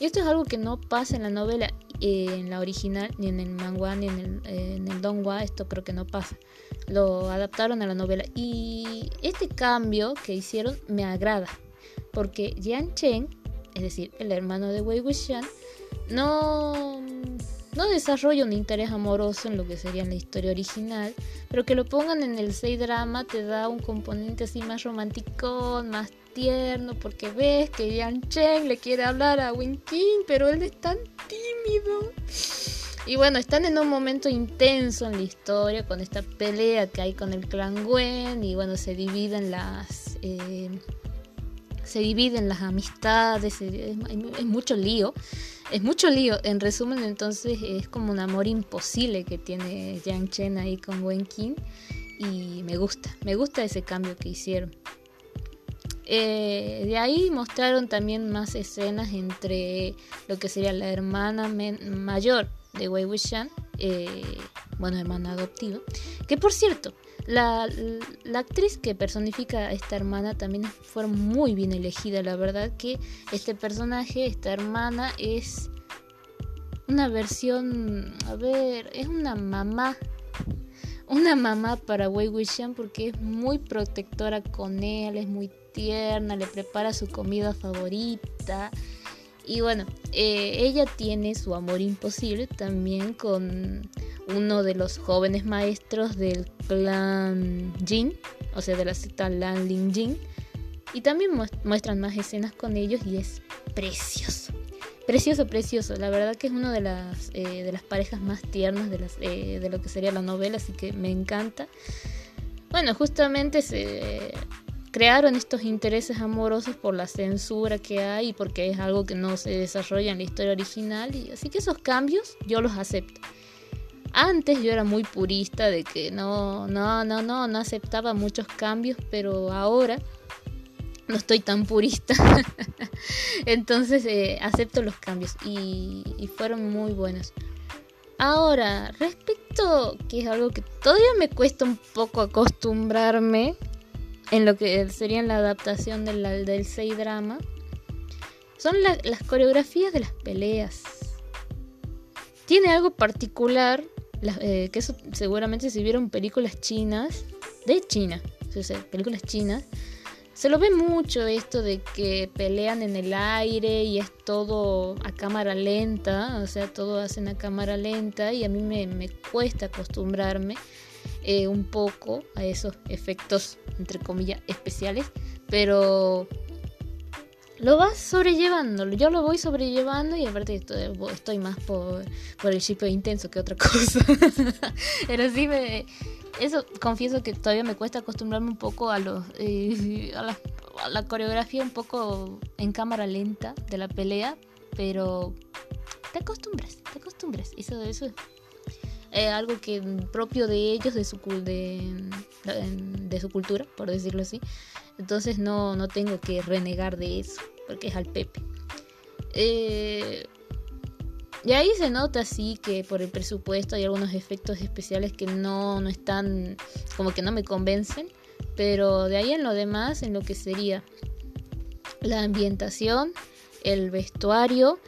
y esto es algo que no pasa en la novela, eh, en la original, ni en el manga, ni en el, eh, en el donghua, esto creo que no pasa. Lo adaptaron a la novela. Y este cambio que hicieron me agrada, porque Jian Chen, es decir, el hermano de Wei Wuxian, no, no desarrolla un interés amoroso en lo que sería la historia original, pero que lo pongan en el 6 drama te da un componente así más romántico, más tierno, porque ves que Jian Chen le quiere hablar a Win King, pero él es tan tímido. Y bueno, están en un momento intenso en la historia con esta pelea que hay con el clan Gwen y bueno, se dividen las... Eh, se dividen las amistades, es, mucho lío, es mucho lío. En resumen, entonces es como un amor imposible que tiene Yang Chen ahí con Wen King y me gusta, me gusta ese cambio que hicieron. Eh, de ahí mostraron también más escenas entre lo que sería la hermana mayor de Wei Wuxian, eh, bueno, hermana adoptiva. Que por cierto, la, actriz que personifica a esta hermana también fue muy bien elegida. La verdad que este personaje, esta hermana, es una versión, a ver, es una mamá. Una mamá para Wei Wuxian porque es muy protectora con él, es muy tierna, le prepara su comida favorita. Y bueno, eh, ella tiene su amor imposible también con uno de los jóvenes maestros del clan Jin, o sea, de la secta Lan Ling Jin. Y también muestran más escenas con ellos y es precioso. Precioso, precioso. La verdad que es una de las, eh, de las parejas más tiernas de, las, eh, de lo que sería la novela, así que me encanta. Bueno, justamente se, crearon estos intereses amorosos por la censura que hay y porque es algo que no se desarrolla en la historia original y así que esos cambios yo los acepto. Antes yo era muy purista de que no, no, no, no, no aceptaba muchos cambios, pero ahora no estoy tan purista. Entonces eh, acepto los cambios y, y fueron muy buenos. Ahora, respecto, que es algo que todavía me cuesta un poco acostumbrarme, en lo que sería la adaptación del, del 6 drama son las coreografías de las peleas. Tiene algo particular, eh, que eso seguramente si vieron películas chinas, de China, películas chinas, se lo ve mucho esto de que pelean en el aire y es todo a cámara lenta, o sea, todo hacen a cámara lenta y a mí me, me cuesta acostumbrarme. Eh, un poco a esos efectos, entre comillas, especiales, pero lo vas sobrellevando, yo lo voy sobrellevando y aparte estoy, estoy más por, por el chip intenso que otra cosa. pero sí me... Eso confieso que todavía me cuesta acostumbrarme un poco a los eh, a, la, a la coreografía un poco en cámara lenta de la pelea, pero te acostumbras, te acostumbras. Eso, eso eh, algo que propio de ellos, de su, de, de su cultura, por decirlo así. Entonces no, no tengo que renegar de eso, porque es al Pepe. Eh, y ahí se nota así que por el presupuesto hay algunos efectos especiales que no, no están, como que no me convencen. Pero de ahí en lo demás, en lo que sería la ambientación, el vestuario,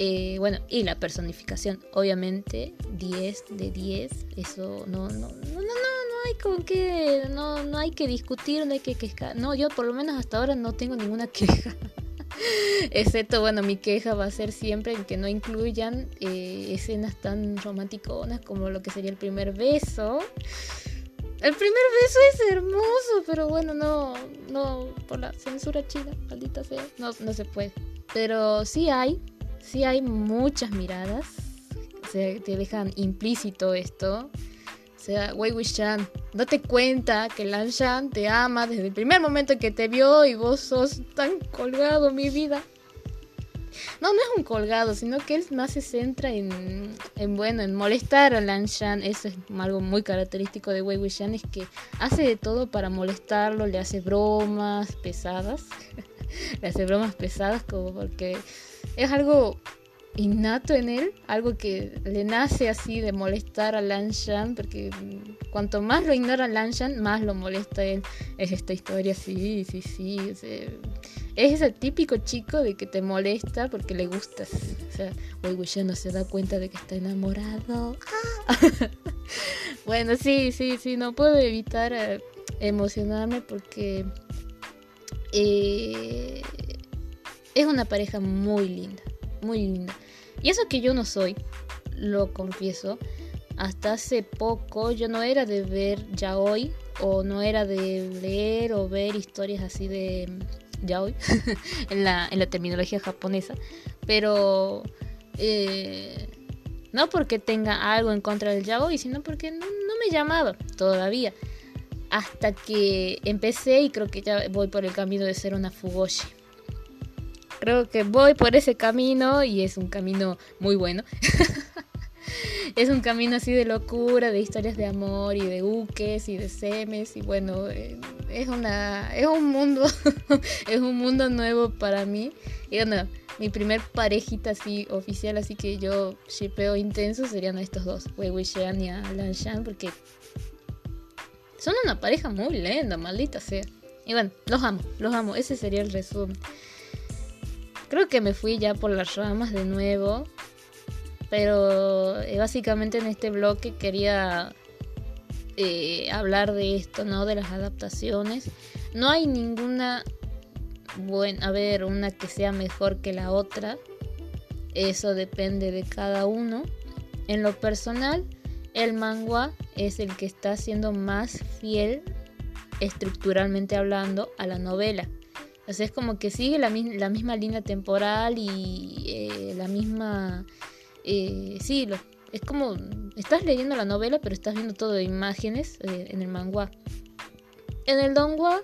eh, bueno, y la personificación, obviamente 10 de 10, eso no, no, no, no, no hay con qué, no, no hay que discutir, no hay que quejar, no, yo por lo menos hasta ahora no tengo ninguna queja. Excepto, bueno, mi queja va a ser siempre en que no incluyan eh, escenas tan romanticonas como lo que sería el primer beso. El primer beso es hermoso, pero bueno, no, no, por la censura china, maldita sea, no, no se puede. Pero sí hay, sí hay muchas miradas, o sea, te dejan implícito esto. O sea, Wei Wuxian, date cuenta que Lan Shan te ama desde el primer momento que te vio y vos sos tan colgado, mi vida. No, no es un colgado, sino que él más se centra en, en bueno, en molestar a Lan Shan. Eso es algo muy característico de Wei Wuxian, es que hace de todo para molestarlo, le hace bromas pesadas. le hace bromas pesadas como porque es algo innato en él, algo que le nace así de molestar a Lanshan, porque cuanto más lo ignora Lanshan, más lo molesta él. Es esta historia, sí, sí, sí. Es, ese típico chico de que te molesta porque le gustas. O sea, ya no se da cuenta de que está enamorado. bueno, sí, sí, sí, no puedo evitar eh, emocionarme porque eh, es una pareja muy linda, muy linda. Y eso que yo no soy, lo confieso. Hasta hace poco yo no era de ver yaoi o no era de leer o ver historias así de yaoi en, la, en la terminología japonesa. Pero eh, no porque tenga algo en contra del yaoi, sino porque no, no me llamaba todavía. Hasta que empecé y creo que ya voy por el camino de ser una fugoshi. Creo que voy por ese camino y es un camino muy bueno. es un camino así de locura, de historias de amor y de uques y de semes y bueno, eh, es una es un mundo es un mundo nuevo para mí. Y bueno, mi primer parejita así oficial, así que yo shipeo intenso serían estos dos, Wei Wei Xian y Lan Shan porque son una pareja muy linda, maldita sea. Y bueno, los amo, los amo, ese sería el resumen. Creo que me fui ya por las ramas de nuevo. Pero eh, básicamente en este bloque quería eh, hablar de esto, ¿no? De las adaptaciones. No hay ninguna bueno, a ver, una que sea mejor que la otra. Eso depende de cada uno. En lo personal, el manga es el que está siendo más fiel estructuralmente hablando a la novela. O sea, es como que sigue la, misma línea temporal y eh, la misma... Eh, sí, es como... Estás leyendo la novela, pero estás viendo todo de imágenes eh, en el manga. En el donghua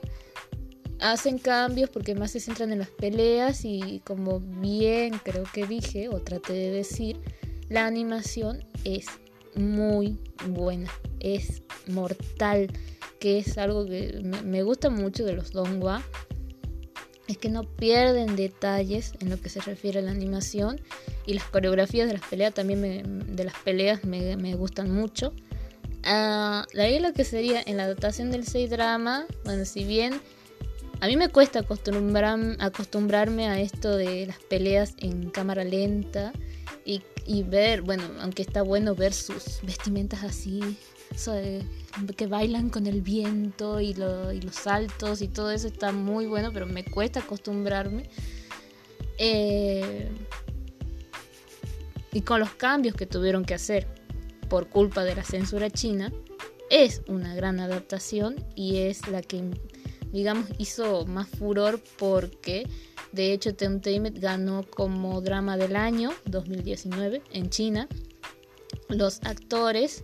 hacen cambios porque más se centran en las peleas y como bien creo que dije o traté de decir, la animación es muy buena, es mortal, que es algo que me, me gusta mucho de los donghua es que no pierden detalles en lo que se refiere a la animación y las coreografías de las peleas también me, de las peleas me, gustan mucho. Uh, de ahí lo que sería en la adaptación del 6 drama, bueno, si bien a mí me cuesta acostumbrarme a esto de las peleas en cámara lenta y, y ver, bueno, aunque está bueno ver sus vestimentas así que bailan con el viento y, los saltos y todo eso está muy bueno, pero me cuesta acostumbrarme. Eh, y con los cambios que tuvieron que hacer por culpa de la censura china, es una gran adaptación y es la que, digamos, hizo más furor porque de hecho Tentamet ganó como drama del año 2019 en China. Los actores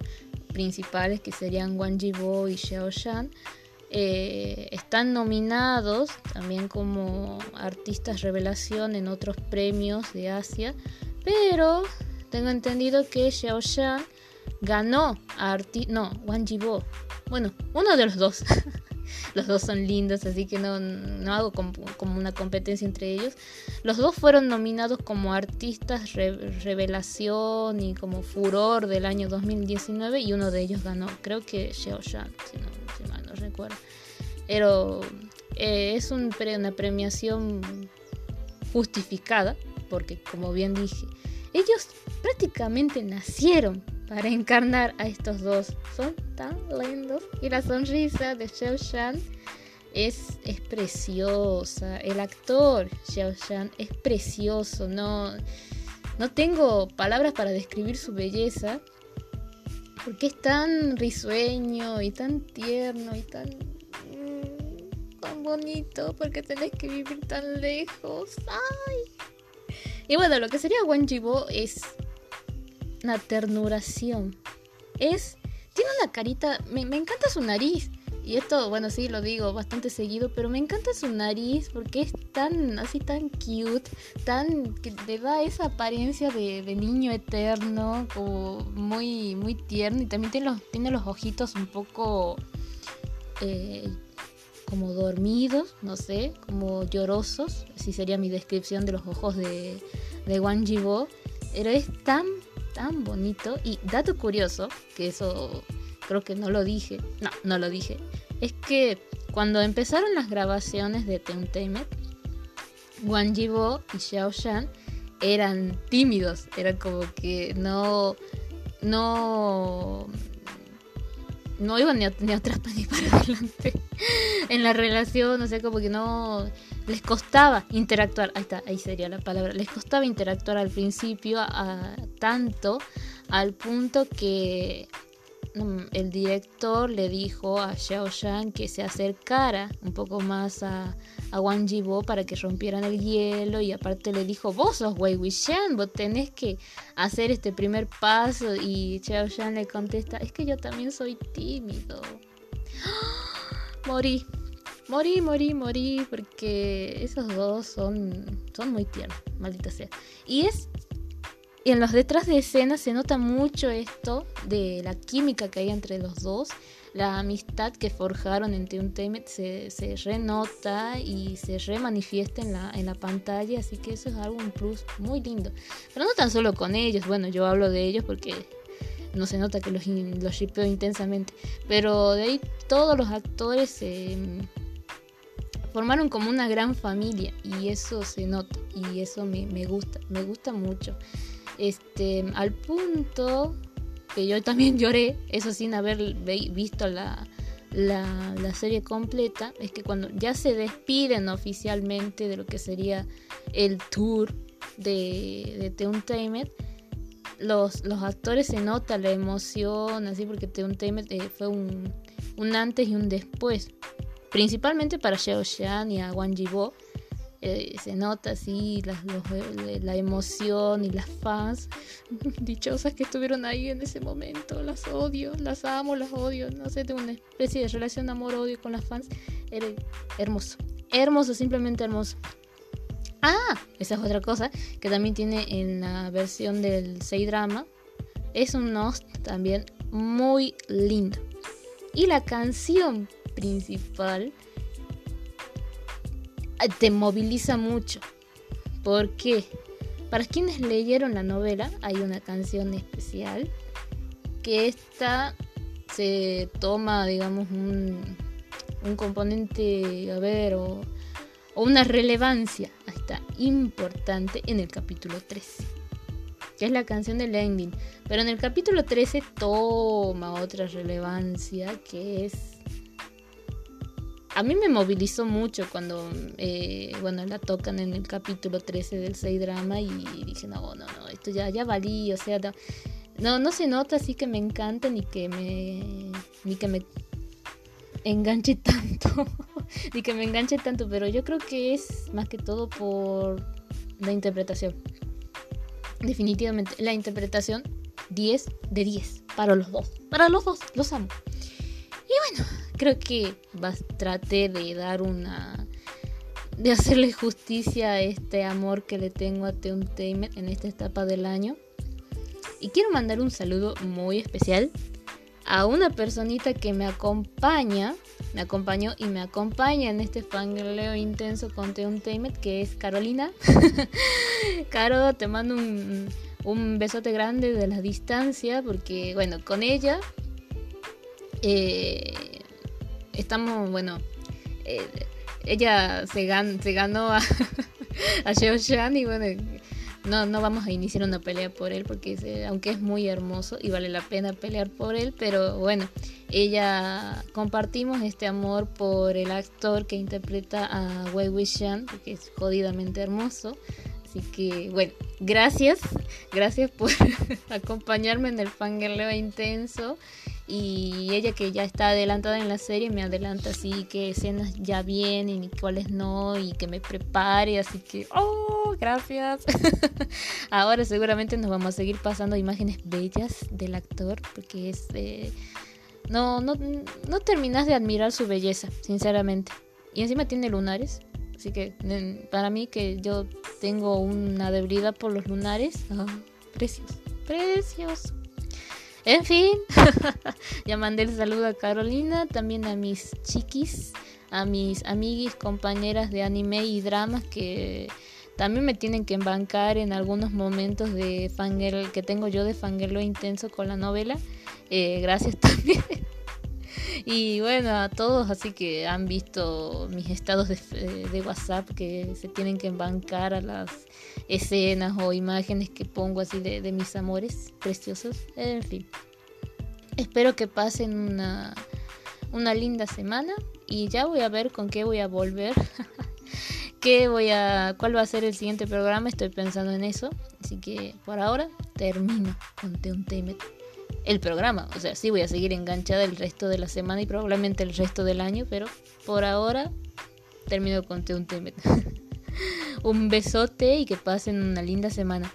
principales que serían Wang Jibo y Xiao Shan eh, están nominados también como artistas revelación en otros premios de Asia, pero tengo entendido que Xiao Shan ganó a arti no, Wang Jibo, bueno, uno de los dos los dos son lindos, así que no, no hago como, una competencia entre ellos. Los dos fueron nominados como artistas revelación y como furor del año 2019 y uno de ellos ganó, creo que Xiao Shan, si, no, mal no recuerdo. Pero eh, es un, una premiación justificada, porque como bien dije, ellos prácticamente nacieron para encarnar a estos dos. Son tan lindos. Y la sonrisa de Xiao Shan es, es preciosa. El actor Xiao Shan es precioso. No, no tengo palabras para describir su belleza. Porque es tan risueño y tan tierno y tan. Mm, tan bonito. Porque tenés que vivir tan lejos. ¡Ay! Y bueno, lo que sería Wang Jibo es una ternuración. Es. Tiene una carita. Me, me, encanta su nariz. Y esto, bueno, sí lo digo bastante seguido, pero me encanta su nariz porque es tan, así tan cute, tan. que le da esa apariencia de, de niño eterno, como muy, muy tierno. Y también tiene los, tiene los ojitos un poco. Eh, como dormidos, no sé, como llorosos, así sería mi descripción de los ojos de, de Wang Jibo. Pero es tan tan bonito. Y dato curioso, que eso creo que no lo dije, no, no lo dije, es que cuando empezaron las grabaciones de Teuntainment, Wang Jibo y Xiao Shan eran tímidos, eran como que no, no, no iban ni, ni atrás ni para adelante en la relación, no sé, como que no les costaba interactuar, ahí está, ahí sería la palabra, les costaba interactuar al principio a, tanto al punto que mm, el director le dijo a Xiao Shan que se acercara un poco más a, a Wang Jibo para que rompieran el hielo y aparte le dijo, vos sos Wei Wuxian, vos tenés que hacer este primer paso y Xiao Shan le contesta, es que yo también soy tímido. Morí, morí, morí, morí, porque esos dos son, son muy tiernos, maldita sea. Y es en los detrás de escena se nota mucho esto de la química que hay entre los dos, la amistad que forjaron entre un se, se renota y se remanifiesta en la, en la pantalla, así que eso es algo un plus muy lindo. Pero no tan solo con ellos, bueno, yo hablo de ellos porque no se nota que los, los shipeo intensamente, pero de ahí todos los actores se formaron como una gran familia y eso se nota y eso me, me gusta, me gusta mucho. Este, al punto que yo también lloré, eso sin haber visto la, la, la, serie completa, es que cuando ya se despiden oficialmente de lo que sería el tour de, de Teuntainment, los, los actores se nota la emoción, así porque Teuntainment eh, fue un, un antes y un después, principalmente para Xiao Xian y a Wang Jibo eh, se nota así la, la, emoción y las fans dichosas que estuvieron ahí en ese momento. Las odio, las amo, las odio. No sé, tengo una especie de relación amor-odio con las fans. Era hermoso, hermoso, simplemente hermoso. Ah, esa es otra cosa que también tiene en la versión del 6 drama. Es un Nost también muy lindo. Y la canción principal te moviliza mucho. ¿Por qué? Para quienes leyeron la novela hay una canción especial que esta se toma, digamos, un, un componente, a ver, o, una relevancia hasta importante en el capítulo 13, que es la canción del ending. Pero en el capítulo 13 toma otra relevancia que es a mí me movilizó mucho cuando, eh, bueno, la tocan en el capítulo 13 del 6 drama y dije, no, no, no, esto ya, ya valí, o sea, no, no, se nota así que me encanta ni que me, ni que me enganche tanto, ni que me enganche tanto, pero yo creo que es más que todo por la interpretación. Definitivamente, la interpretación 10 de 10 para los dos, para los dos, los amo. Y bueno, creo que traté de dar una de hacerle justicia a este amor que le tengo a Teuntainment en esta etapa del año. Y quiero mandar un saludo muy especial a una personita que me acompaña, me acompañó y me acompaña en este fangirleo intenso con Teuntainment, que es Carolina. Caro, te mando un, un besote grande de la distancia, porque bueno, con ella eh, estamos, bueno, eh, ella se, se ganó a, a Shan y bueno, no, no vamos a iniciar una pelea por él porque aunque es muy hermoso y vale la pena pelear por él, pero bueno, ella compartimos este amor por el actor que interpreta a Wei Wuxian porque es jodidamente hermoso. Así que bueno, gracias, gracias por acompañarme en el fangirleo intenso y ella que ya está adelantada en la serie me adelanta así que escenas ya vienen y cuáles no y que me prepare, así que oh, gracias. Ahora seguramente nos vamos a seguir pasando imágenes bellas del actor porque es eh, no, no, no terminas de admirar su belleza, sinceramente. Y encima tiene lunares. Así que para mí que yo tengo una debilidad por los lunares, oh, precioso, precioso. En fin, ya mandé el saludo a Carolina, también a mis chiquis, a mis amiguis, compañeras de anime y dramas que también me tienen que embancar en algunos momentos de fangirl que tengo yo de fangirlo intenso con la novela. Eh, gracias también. Y bueno, a todos así que han visto mis estados de, de, WhatsApp que se tienen que embancar a las escenas o imágenes que pongo así de, de mis amores preciosos. En fin. Espero que pasen una, una linda semana y ya voy a ver con qué voy a volver. qué voy a cuál va a ser el siguiente programa, estoy pensando en eso. Así que por ahora termino con Teuntemet el programa. O sea, sí voy a seguir enganchada el resto de la semana y probablemente el resto del año, pero por ahora termino con Teuntemet. Un besote y que pasen una linda semana.